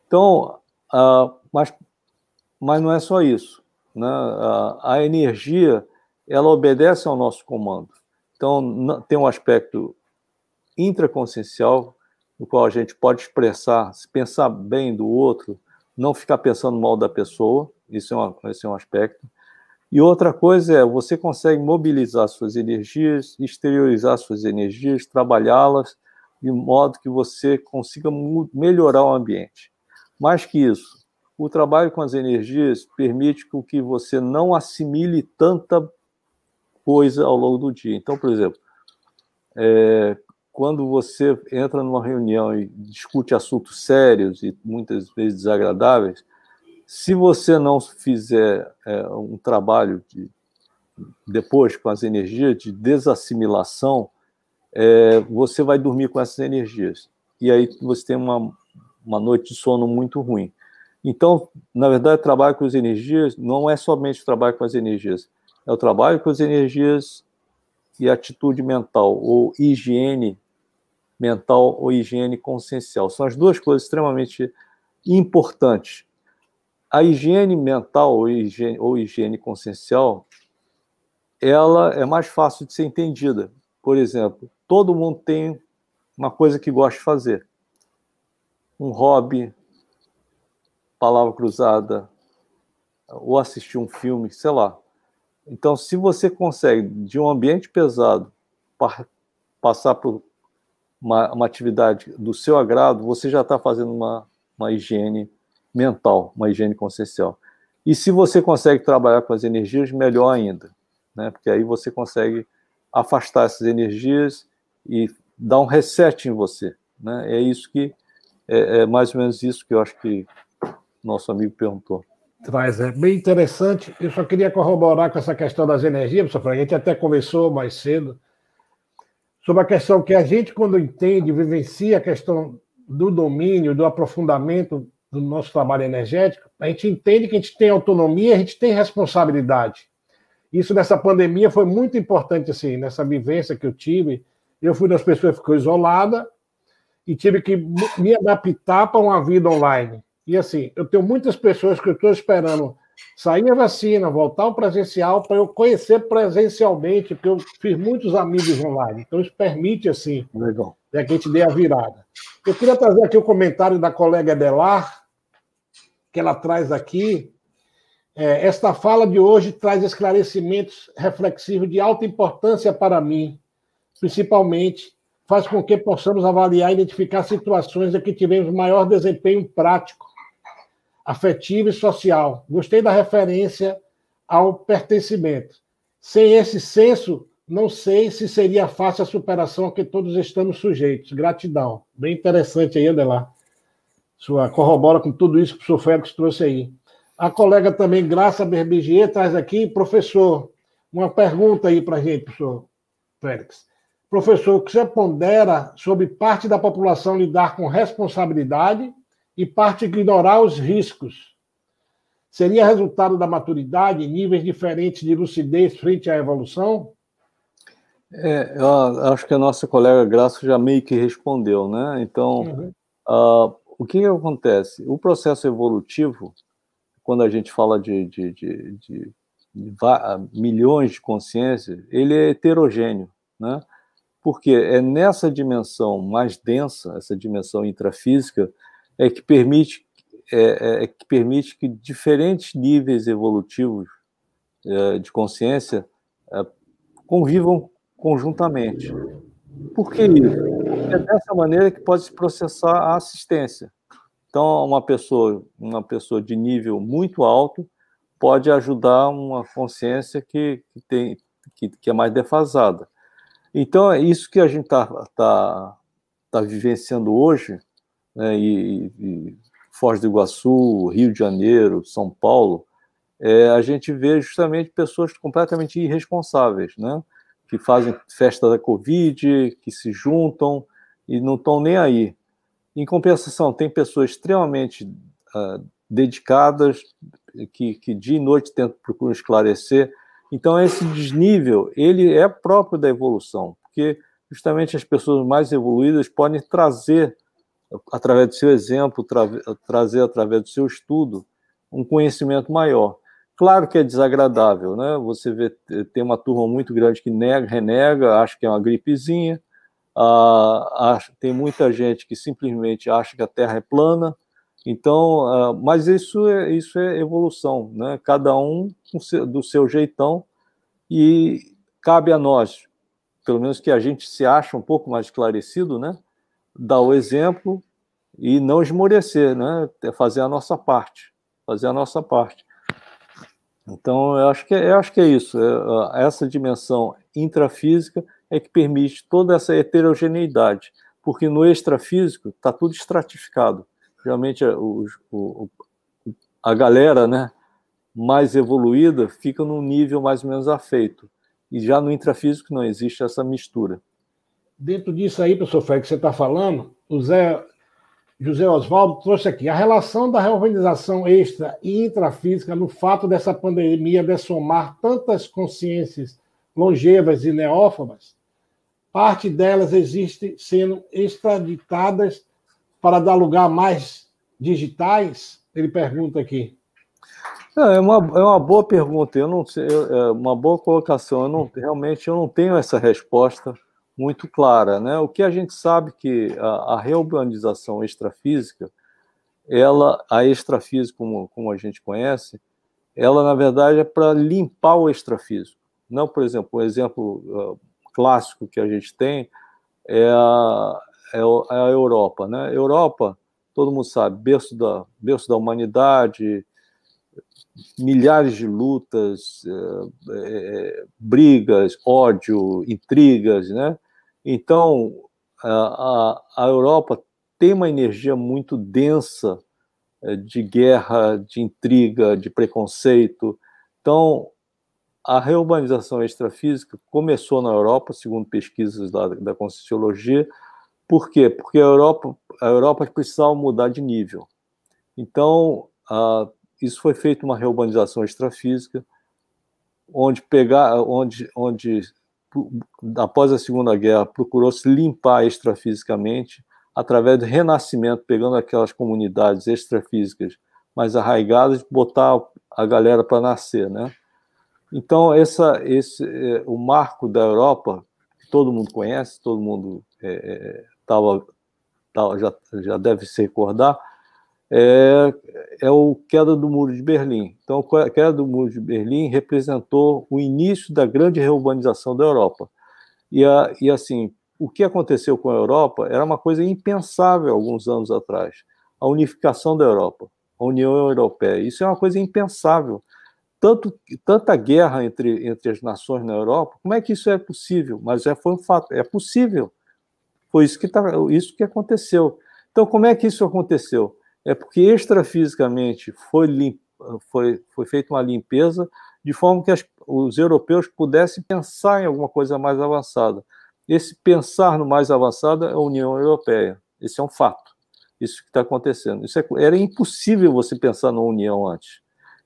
Então, uh, mas, mas não é só isso. Né? Uh, a energia, ela obedece ao nosso comando. Então, tem um aspecto intraconsciencial, no qual a gente pode expressar, se pensar bem do outro, não ficar pensando mal da pessoa, isso é, uma, esse é um aspecto. E outra coisa é, você consegue mobilizar suas energias, exteriorizar suas energias, trabalhá-las de modo que você consiga melhorar o ambiente. Mais que isso, o trabalho com as energias permite que você não assimile tanta coisa ao longo do dia. Então, por exemplo, é, quando você entra numa reunião e discute assuntos sérios e muitas vezes desagradáveis, se você não fizer é, um trabalho de, depois com as energias de desassimilação, é, você vai dormir com essas energias. E aí você tem uma, uma noite de sono muito ruim. Então, na verdade, trabalho com as energias não é somente trabalho com as energias, é o trabalho com as energias e atitude mental, ou higiene mental ou higiene consciencial. São as duas coisas extremamente importantes. A higiene mental ou higiene, ou higiene consciencial, ela é mais fácil de ser entendida. Por exemplo, todo mundo tem uma coisa que gosta de fazer. Um hobby, palavra cruzada, ou assistir um filme, sei lá. Então, se você consegue, de um ambiente pesado, passar por uma, uma atividade do seu agrado, você já está fazendo uma, uma higiene mental, uma higiene consciencial. E se você consegue trabalhar com as energias, melhor ainda, né? porque aí você consegue afastar essas energias e dar um reset em você. Né? É isso que, é, é mais ou menos isso que eu acho que nosso amigo perguntou. Traz, é bem interessante. Eu só queria corroborar com essa questão das energias, professor. A gente até conversou mais cedo sobre a questão que a gente, quando entende, vivencia a questão do domínio, do aprofundamento do nosso trabalho energético, a gente entende que a gente tem autonomia, a gente tem responsabilidade. Isso nessa pandemia foi muito importante, assim, nessa vivência que eu tive. Eu fui das pessoas que ficou isolada e tive que me adaptar para uma vida online. E assim, eu tenho muitas pessoas que eu estou esperando sair a vacina, voltar ao presencial, para eu conhecer presencialmente, porque eu fiz muitos amigos online. Então, isso permite, assim, Legal. Né, que a gente dê a virada. Eu queria trazer aqui o comentário da colega Edelar, que ela traz aqui. É, esta fala de hoje traz esclarecimentos reflexivos de alta importância para mim, principalmente faz com que possamos avaliar e identificar situações em que tivemos maior desempenho prático afetivo e social. Gostei da referência ao pertencimento. Sem esse senso, não sei se seria fácil a superação a que todos estamos sujeitos. Gratidão. Bem interessante aí, Adelar. Sua corrobora com tudo isso que o professor Félix trouxe aí. A colega também, Graça Berbigier, traz aqui, professor, uma pergunta aí para a gente, professor Félix. Professor, o que você pondera sobre parte da população lidar com responsabilidade e parte ignorar os riscos. seria resultado da maturidade, níveis diferentes de lucidez frente à evolução? É, eu acho que a nossa colega Graça já meio que respondeu, né? Então, uhum. uh, o que, que, acontece? O processo evolutivo, quando a gente fala de, de, de, de, de milhões de consciências, ele é heterogêneo, né? Porque é nessa dimensão mais densa, essa dimensão intrafísica, é que permite, é, é, é que, permite que diferentes níveis evolutivos é, de consciência é, convivam conjuntamente. Por que isso? É dessa maneira que pode se processar a assistência. Então, uma pessoa, uma pessoa de nível muito alto pode ajudar uma consciência que, que tem, que, que, é mais defasada. Então, é isso que a gente está tá, tá vivenciando hoje, né, e, e Foz do Iguaçu, Rio de Janeiro, São Paulo, é, a gente vê justamente pessoas completamente irresponsáveis, né? que fazem festa da Covid, que se juntam e não estão nem aí. Em compensação, tem pessoas extremamente uh, dedicadas, que, que dia e noite tentam procurar esclarecer. Então, esse desnível, ele é próprio da evolução, porque justamente as pessoas mais evoluídas podem trazer, através do seu exemplo, tra trazer através do seu estudo, um conhecimento maior. Claro que é desagradável, né? Você vê, tem uma turma muito grande que nega, renega, acha que é uma gripezinha, ah, acha, tem muita gente que simplesmente acha que a Terra é plana, então, ah, mas isso é, isso é evolução, né? Cada um do seu jeitão e cabe a nós, pelo menos que a gente se acha um pouco mais esclarecido, né? Dar o exemplo e não esmorecer, né? É fazer a nossa parte, fazer a nossa parte. Então, eu acho que, é, eu acho que é isso. É, essa dimensão intrafísica é que permite toda essa heterogeneidade, porque no extrafísico está tudo estratificado. Realmente, é, o, o, a galera né, mais evoluída fica num nível mais ou menos afeito. E já no intrafísico não existe essa mistura. Dentro disso aí, professor Fred, que você está falando, o Zé José Oswaldo trouxe aqui a relação da reorganização extra e intrafísica no fato dessa pandemia dessomar tantas consciências longevas e neófobas. Parte delas existe sendo extraditadas para dar lugar a mais digitais? Ele pergunta aqui. É uma, é uma boa pergunta, eu não sei, é uma boa colocação. Eu não, realmente eu não tenho essa resposta muito clara. Né? O que a gente sabe que a, a reurbanização extrafísica, ela, a extrafísica, como, como a gente conhece, ela, na verdade, é para limpar o extrafísico. Não, por exemplo, um exemplo uh, clássico que a gente tem é a, é, é a Europa. Né? Europa, todo mundo sabe, berço da, berço da humanidade, milhares de lutas, é, brigas, ódio, intrigas, né? Então, a, a Europa tem uma energia muito densa eh, de guerra, de intriga, de preconceito. Então, a reurbanização extrafísica começou na Europa, segundo pesquisas da, da Conscienciologia. Por quê? Porque a Europa, a Europa precisava mudar de nível. Então, a, isso foi feito uma reurbanização extrafísica, onde pegar, onde, onde após a Segunda Guerra, procurou se limpar extrafisicamente através do renascimento, pegando aquelas comunidades extrafísicas mais arraigadas, botar a galera para nascer, né? Então essa, esse, é, o marco da Europa, que todo mundo conhece, todo mundo é, é tava, tava, já, já deve se recordar, é, é o queda do Muro de Berlim. Então, a queda do Muro de Berlim representou o início da grande reurbanização da Europa. E, a, e assim, o que aconteceu com a Europa era uma coisa impensável alguns anos atrás. A unificação da Europa, a União Europeia. Isso é uma coisa impensável. Tanto, tanta guerra entre, entre as nações na Europa, como é que isso é possível? Mas é, foi um fato, é possível. Foi isso que, tá, isso que aconteceu. Então, como é que isso aconteceu? É porque extrafisicamente foi, foi, foi feita uma limpeza de forma que as, os europeus pudessem pensar em alguma coisa mais avançada. Esse pensar no mais avançado é a União Europeia. Esse é um fato. Isso que está acontecendo. Isso é, era impossível você pensar na União antes.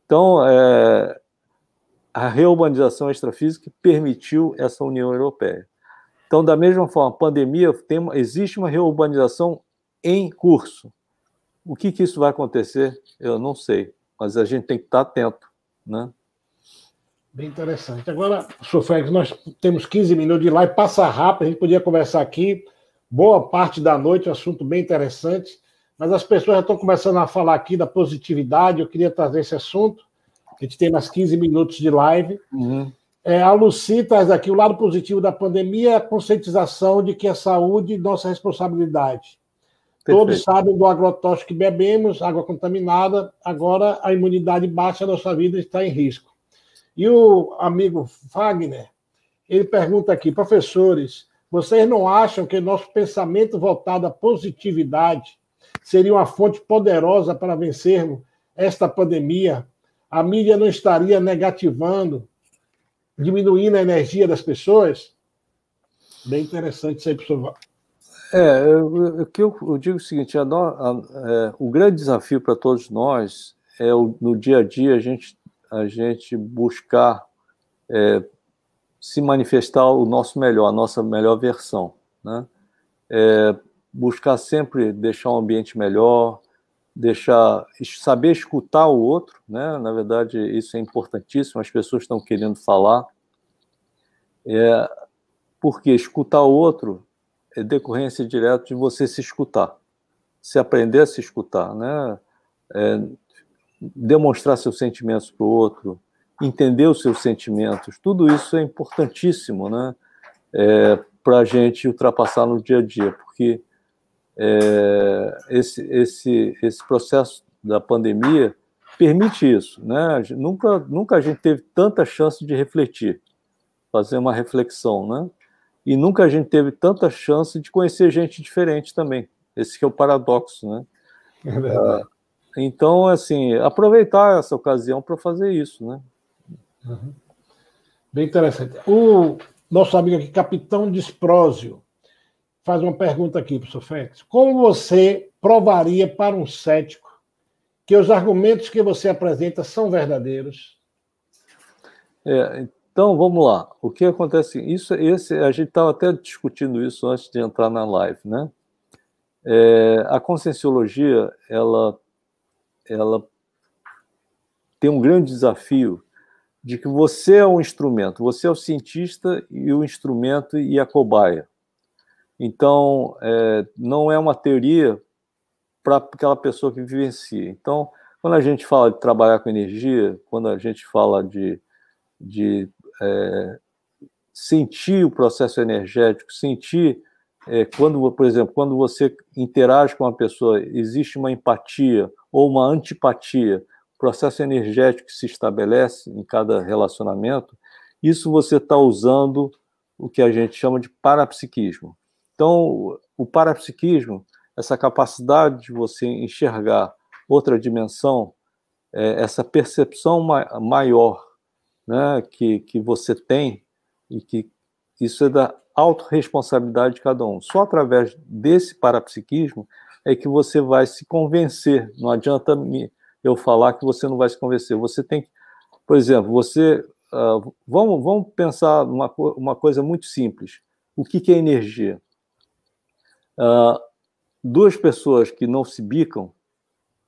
Então, é, a reurbanização extrafísica permitiu essa União Europeia. Então, da mesma forma, a pandemia tem, existe uma reurbanização em curso. O que, que isso vai acontecer? Eu não sei, mas a gente tem que estar atento, né? Bem interessante. Agora, Félix, nós temos 15 minutos de live, passa rápido, a gente podia conversar aqui boa parte da noite, um assunto bem interessante, mas as pessoas já estão começando a falar aqui da positividade, eu queria trazer esse assunto, a gente tem mais 15 minutos de live. Uhum. É, a Luci traz aqui o lado positivo da pandemia, a conscientização de que a saúde é nossa responsabilidade. Perfeito. Todos sabem do agrotóxico que bebemos, água contaminada, agora a imunidade baixa, a nossa vida está em risco. E o amigo Wagner, ele pergunta aqui, professores, vocês não acham que nosso pensamento voltado à positividade seria uma fonte poderosa para vencermos esta pandemia? A mídia não estaria negativando, diminuindo a energia das pessoas? Bem interessante isso aí, professor. É, o que eu, eu, digo o seguinte: a, a, é, o grande desafio para todos nós é o, no dia a dia a gente a gente buscar é, se manifestar o nosso melhor, a nossa melhor versão, né? É, buscar sempre deixar um ambiente melhor, deixar saber escutar o outro, né? Na verdade, isso é importantíssimo. As pessoas estão querendo falar, é, porque escutar o outro é decorrência direta de você se escutar, se aprender a se escutar, né? É, demonstrar seus sentimentos para o outro, entender os seus sentimentos, tudo isso é importantíssimo, né? É, para a gente ultrapassar no dia a dia, porque é, esse, esse, esse processo da pandemia permite isso, né? Nunca, nunca a gente teve tanta chance de refletir, fazer uma reflexão, né? E nunca a gente teve tanta chance de conhecer gente diferente também. Esse é o paradoxo, né? É verdade. Então, assim, aproveitar essa ocasião para fazer isso, né? Uhum. Bem interessante. O nosso amigo aqui, Capitão Desprósio, faz uma pergunta aqui, professor Félix. Como você provaria para um cético que os argumentos que você apresenta são verdadeiros? É, então, vamos lá. O que acontece? Isso, esse, a gente estava até discutindo isso antes de entrar na live, né? É, a conscienciologia, ela ela tem um grande desafio de que você é o instrumento, você é o cientista e o instrumento e a cobaia. Então, é, não é uma teoria para aquela pessoa que vivencia. Então, quando a gente fala de trabalhar com energia, quando a gente fala de, de é, sentir o processo energético, sentir é, quando, por exemplo, quando você interage com uma pessoa, existe uma empatia ou uma antipatia, processo energético que se estabelece em cada relacionamento, isso você está usando o que a gente chama de parapsiquismo. Então, o parapsiquismo, essa capacidade de você enxergar outra dimensão, é, essa percepção maior né, que, que você tem, e que isso é da autorresponsabilidade de cada um. Só através desse parapsiquismo é que você vai se convencer. Não adianta eu falar que você não vai se convencer. Você tem que, por exemplo, você. Uh, vamos, vamos pensar uma, uma coisa muito simples. O que, que é energia? Uh, duas pessoas que não se bicam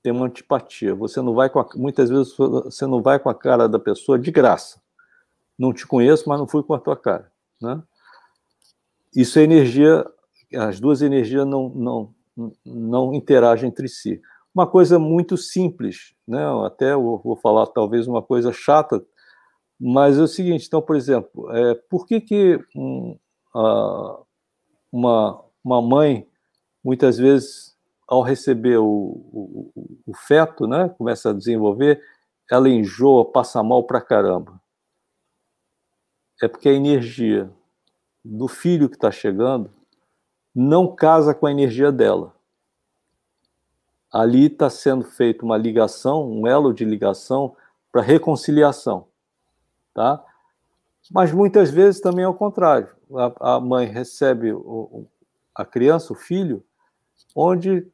têm uma antipatia. Você não vai com a, muitas vezes você não vai com a cara da pessoa de graça. Não te conheço, mas não fui com a tua cara, né? Isso é energia, as duas energias não, não, não interagem entre si. Uma coisa muito simples, né? até vou falar talvez uma coisa chata, mas é o seguinte, então, por exemplo, é, por que, que um, a, uma, uma mãe, muitas vezes, ao receber o, o, o, feto, né, começa a desenvolver, ela enjoa, passa mal pra caramba? É porque a energia do filho que está chegando não casa com a energia dela. Ali está sendo feita uma ligação, um elo de ligação para reconciliação, tá? Mas muitas vezes também é o contrário. A, a mãe recebe o, a criança, o filho, onde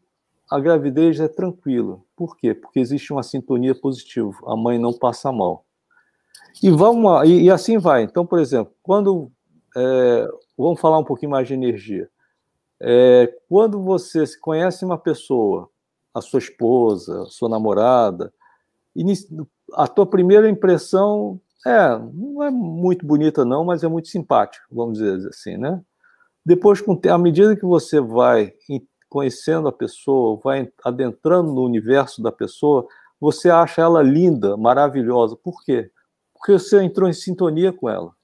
a gravidez é tranquila. Por quê? Porque existe uma sintonia positiva. A mãe não passa mal. E vamos e, e assim vai. Então, por exemplo, quando é, vamos falar um pouquinho mais de energia. É, quando você conhece uma pessoa, a sua esposa, a sua namorada, a tua primeira impressão é não é muito bonita não, mas é muito simpática, vamos dizer assim, né? Depois, à medida que você vai conhecendo a pessoa, vai adentrando no universo da pessoa, você acha ela linda, maravilhosa. Por quê? Porque você entrou em sintonia com ela.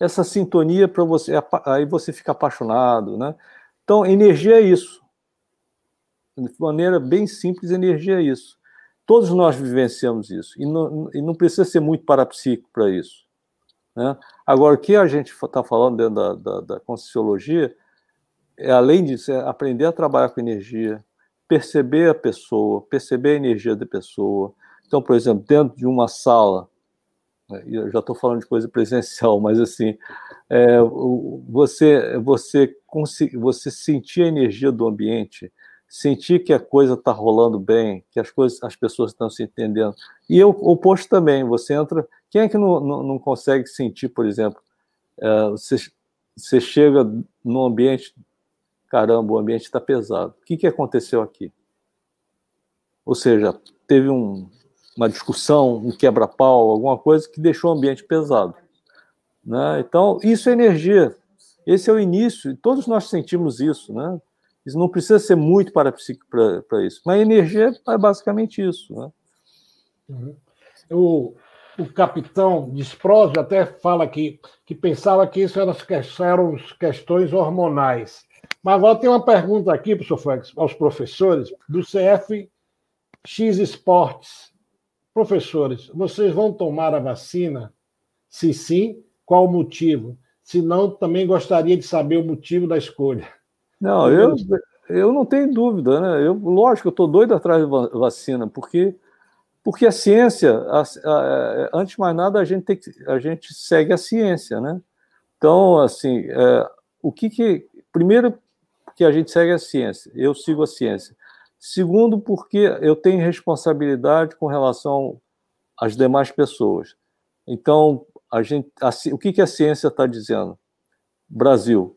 Essa sintonia para você, aí você fica apaixonado, né? Então, energia é isso. De maneira bem simples, energia é isso. Todos nós vivenciamos isso. E não, e não precisa ser muito parapsíquico para isso. Né? Agora, o que a gente está falando dentro da, da, da Conscienciologia é, além disso, é aprender a trabalhar com energia, perceber a pessoa, perceber a energia da pessoa. Então, por exemplo, dentro de uma sala, né, eu já estou falando de coisa presencial, mas assim, é, você, você, você sentir a energia do ambiente, sentir que a coisa está rolando bem, que as coisas, as pessoas estão se entendendo. E o oposto também, você entra. Quem é que não, não, não consegue sentir, por exemplo, é, você, você chega num ambiente caramba, o ambiente está pesado. O que, que aconteceu aqui? Ou seja, teve um, uma discussão, um quebra-pau, alguma coisa que deixou o ambiente pesado. Né? Então, isso é energia. Esse é o início, e todos nós sentimos isso. Né? Isso não precisa ser muito parapsíquico para isso. Mas energia é basicamente isso. Né? Uhum. O, o capitão Desprosio até fala que, que pensava que isso eram questões hormonais. Mas agora tem uma pergunta aqui, professor Félix, aos professores do CF X Esportes. Professores, vocês vão tomar a vacina? Se sim, qual o motivo? Se não, também gostaria de saber o motivo da escolha. Não, eu, eu não tenho dúvida, né? Eu, lógico, eu estou doido atrás da vacina, porque, porque a ciência, a, a, antes de mais nada, a gente, tem a gente segue a ciência, né? Então, assim, é, o que que. Primeiro, porque a gente segue a ciência, eu sigo a ciência. Segundo, porque eu tenho responsabilidade com relação às demais pessoas. Então, a gente, a, o que, que a ciência está dizendo? Brasil.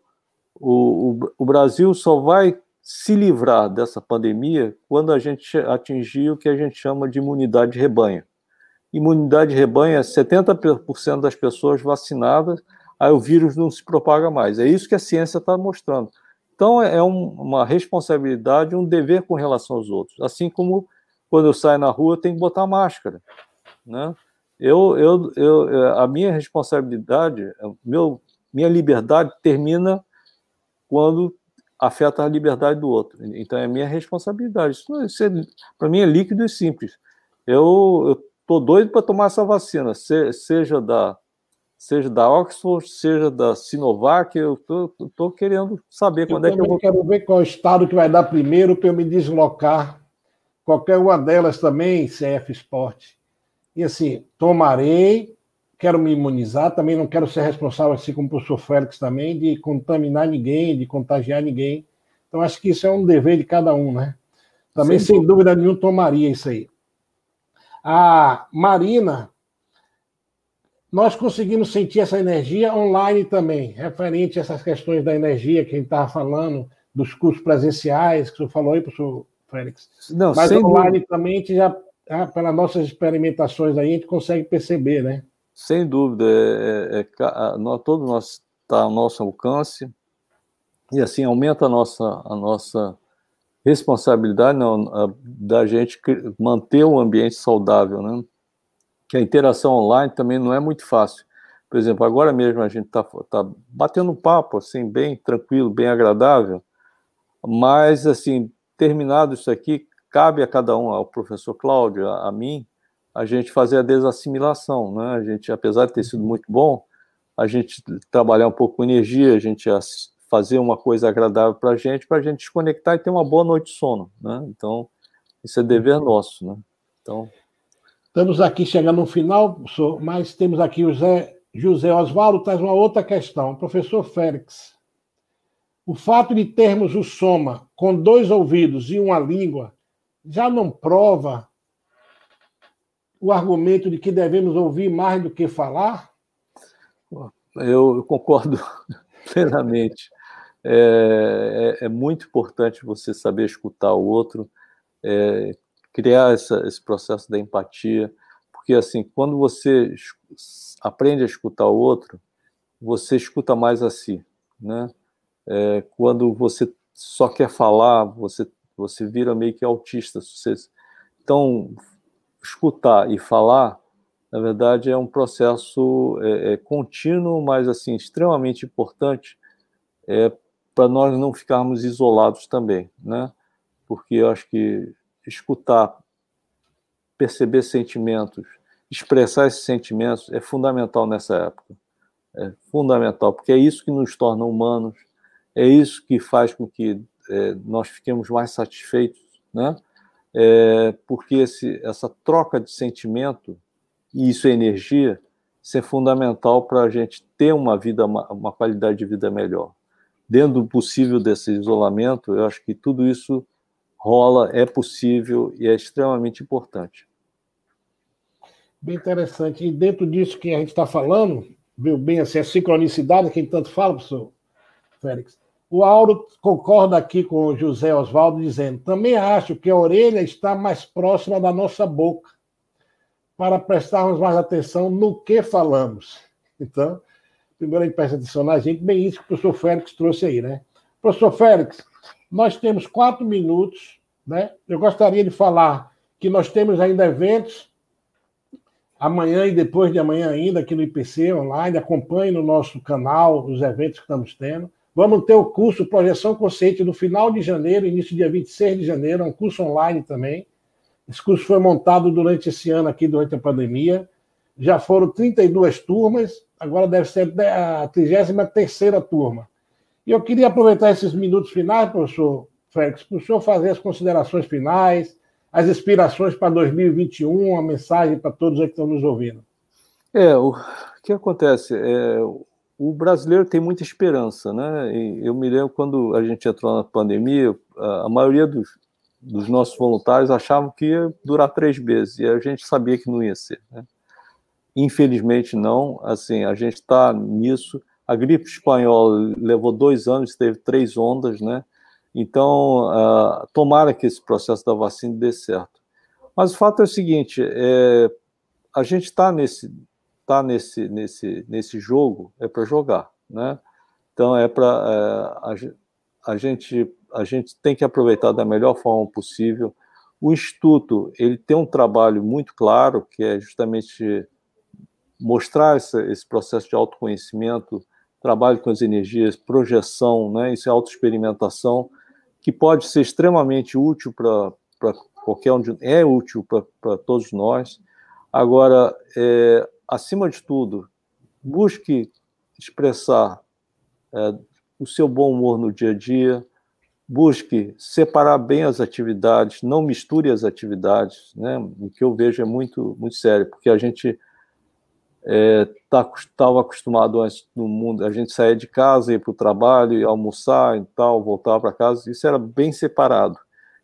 O, o, o Brasil só vai se livrar dessa pandemia quando a gente atingir o que a gente chama de imunidade de rebanho. Imunidade de rebanho é 70% das pessoas vacinadas, aí o vírus não se propaga mais. É isso que a ciência está mostrando. Então, é, é um, uma responsabilidade, um dever com relação aos outros. Assim como quando eu saio na rua, eu tenho que botar máscara. Né? Eu, eu, eu, é, a minha responsabilidade, é, meu, minha liberdade termina quando afeta a liberdade do outro. Então, é minha responsabilidade. Isso, isso é, para mim, é líquido e simples. Eu estou doido para tomar essa vacina, se, seja da seja da Oxford, seja da Sinovac, eu estou querendo saber quando eu é que eu vou. quero ver qual estado que vai dar primeiro para eu me deslocar. Qualquer uma delas também, CF Sport. E assim, tomarei, quero me imunizar, também não quero ser responsável, assim como o professor Félix também, de contaminar ninguém, de contagiar ninguém. Então, acho que isso é um dever de cada um, né? Também, sem, sem dúvida nenhuma, tomaria isso aí. A Marina nós conseguimos sentir essa energia online também, referente a essas questões da energia que a gente estava falando, dos cursos presenciais, que o senhor falou aí, professor Félix. Não, Mas online dúvida. também, a gente já, ah, pelas nossas experimentações aí, a gente consegue perceber, né? Sem dúvida, é, é, é nós, todo nosso está ao nosso alcance, e assim aumenta a nossa, a nossa responsabilidade não, a, da gente manter o ambiente saudável, né? Que a interação online também não é muito fácil. Por exemplo, agora mesmo a gente está tá batendo um papo, assim, bem tranquilo, bem agradável, mas, assim, terminado isso aqui, cabe a cada um, ao professor Cláudio, a, a mim, a gente fazer a desassimilação, né? A gente, apesar de ter sido muito bom, a gente trabalhar um pouco com energia, a gente fazer uma coisa agradável para a gente, para a gente desconectar e ter uma boa noite de sono, né? Então, isso é dever nosso, né? Então... Estamos aqui chegando no final, professor, mas temos aqui o José, José Osvaldo, traz uma outra questão. Professor Félix, O fato de termos o soma com dois ouvidos e uma língua já não prova o argumento de que devemos ouvir mais do que falar? Eu concordo plenamente. É, é, é, muito importante você saber escutar o outro, é, criar essa, esse processo da empatia, porque assim, quando você aprende a escutar o outro, você escuta mais a si, né? É, quando você só quer falar, você você vira meio que autista. Você, então, escutar e falar, na verdade, é um processo é, é contínuo, mas assim extremamente importante é, para nós não ficarmos isolados também, né? Porque eu acho que escutar, perceber sentimentos, expressar esses sentimentos é fundamental nessa época. É fundamental, porque é isso que nos torna humanos, é isso que faz com que é, nós fiquemos mais satisfeitos, né? É, porque esse, essa troca de sentimento, e isso é energia, isso é fundamental para a gente ter uma vida, uma, qualidade de vida melhor. Dentro do possível desse isolamento, eu acho que tudo isso rola, é possível e é extremamente importante. Bem interessante. E dentro disso que a gente está falando, viu bem assim, a sincronicidade que tanto fala, professor Félix, o Auro concorda aqui com o José Oswaldo, dizendo: também acho que a orelha está mais próxima da nossa boca, para prestarmos mais atenção no que falamos. Então, primeiro a gente presta atenção na gente, bem isso que o professor Félix trouxe aí, né? Professor Félix, nós temos quatro minutos, né? Eu gostaria de falar que nós temos ainda eventos amanhã e depois de amanhã ainda aqui no IPC online, acompanhe no nosso canal os eventos que estamos tendo. Vamos ter o curso Projeção Consciente no final de janeiro, início dia 26 de janeiro, é um curso online também. Esse curso foi montado durante esse ano aqui, durante a pandemia. Já foram 32 turmas, agora deve ser a 33 turma. E eu queria aproveitar esses minutos finais, professor Félix, para o senhor fazer as considerações finais, as inspirações para 2021, uma mensagem para todos que estão nos ouvindo. É, o que acontece? É, o brasileiro tem muita esperança, né? Eu me lembro quando a gente entrou na pandemia, a maioria dos, dos nossos voluntários achavam que ia durar três meses e a gente sabia que não ia ser. Né? Infelizmente não. Assim, a gente está nisso. A gripe espanhola levou dois anos, teve três ondas, né? Então, uh, tomara que esse processo da vacina dê certo. Mas o fato é o seguinte: é, a gente está nesse está nesse, nesse, nesse jogo é para jogar, né? Então é para é, a, a, gente a gente tem que aproveitar da melhor forma possível. O instituto ele tem um trabalho muito claro que é justamente mostrar esse, esse processo de autoconhecimento, trabalho com as energias, projeção, né? Isso é autoexperimentação que pode ser extremamente útil para qualquer um, de, é útil para todos nós. Agora, é, acima de tudo, busque expressar é, o seu bom humor no dia a dia, busque separar bem as atividades, não misture as atividades, né? O que eu vejo é muito muito sério, porque a gente estava é, tá, acostumado antes no mundo, a gente saía de casa, ia para o trabalho, ia almoçar e tal, voltava para casa, isso era bem separado.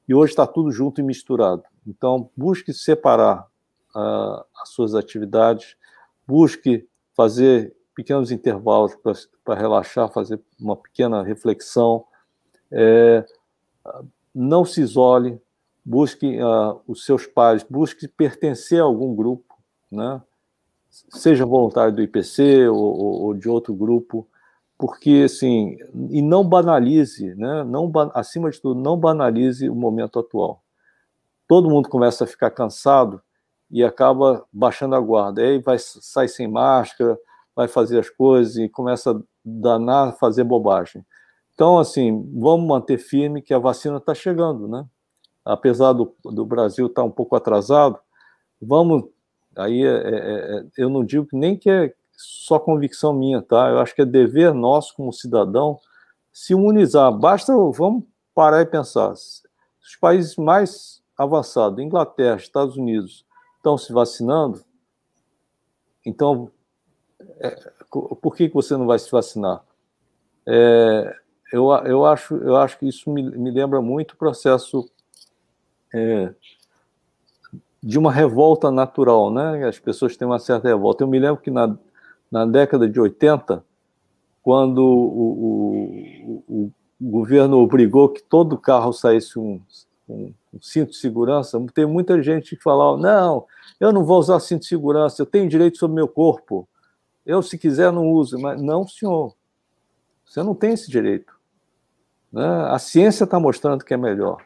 E hoje está tudo junto e misturado. Então, busque separar uh, as suas atividades, busque fazer pequenos intervalos para relaxar, fazer uma pequena reflexão. É, não se isole, busque uh, os seus pares, busque pertencer a algum grupo, né? Seja voluntário do IPC ou, ou, de outro grupo, porque assim, e não banalize, né? não, acima de tudo, não banalize o momento atual. Todo mundo começa a ficar cansado e acaba baixando a guarda. Aí vai sai sem máscara, vai fazer as coisas e começa a danar, fazer bobagem. Então, assim, vamos manter firme que a vacina está chegando, né? Apesar do, do Brasil estar tá um pouco atrasado, vamos. Aí é, é, é, eu não digo nem que é só convicção minha, tá? Eu acho que é dever nosso como cidadão se imunizar. Basta, vamos parar e pensar. Os países mais avançados, Inglaterra, Estados Unidos, estão se vacinando, então, é, por que, que você não vai se vacinar? É, eu, eu, acho, eu acho que isso me, me lembra muito o processo é, de uma revolta natural, né? As pessoas têm uma certa revolta. Eu me lembro que na, na década de 80, quando o, o, o, governo obrigou que todo carro saísse um, um, um, cinto de segurança, tem muita gente que falava: não, eu não vou usar cinto de segurança, eu tenho direito sobre meu corpo. Eu, se quiser, não uso. Mas não, senhor. Você não tem esse direito. Né? A ciência está mostrando que é melhor.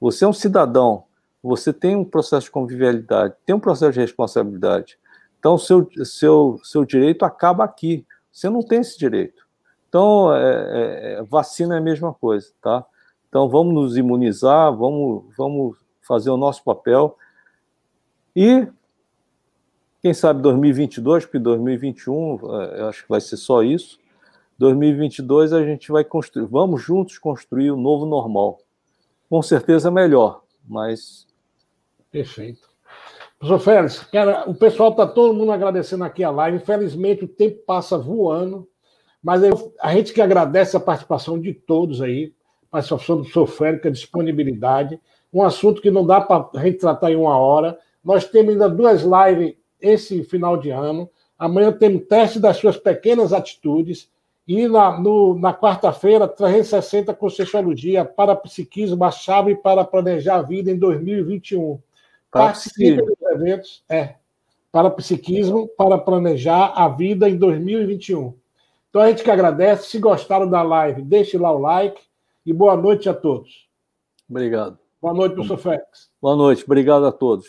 Você é um cidadão, você tem um processo de convivialidade, tem um processo de responsabilidade. Então, seu, seu, seu direito acaba aqui. Você não tem esse direito. Então, é, é, é, vacina é a mesma coisa, tá? Então, vamos nos imunizar, vamos, vamos fazer o nosso papel. E, quem sabe, 2022, porque 2021, é, eu acho que vai ser só isso. 2022 a gente vai construir, vamos juntos construir o um novo normal. Com certeza melhor, mas. Perfeito. Professor Félix, cara, o pessoal está todo mundo agradecendo aqui a live. Infelizmente, o tempo passa voando, mas eu, a gente que agradece a participação de todos aí, participação do professor Félix, a disponibilidade. Um assunto que não dá para a gente tratar em uma hora. Nós temos ainda duas lives esse final de ano. Amanhã temos teste das suas pequenas atitudes. E na, na quarta-feira, 360 Conscienciologia para Psiquismo, a chave para planejar a vida em 2021. Participe dos eventos, é, para psiquismo, para planejar a vida em 2021. Então a gente que agradece. Se gostaram da live, deixe lá o like e boa noite a todos. Obrigado. Boa noite, professor Félix. Boa noite, obrigado a todos.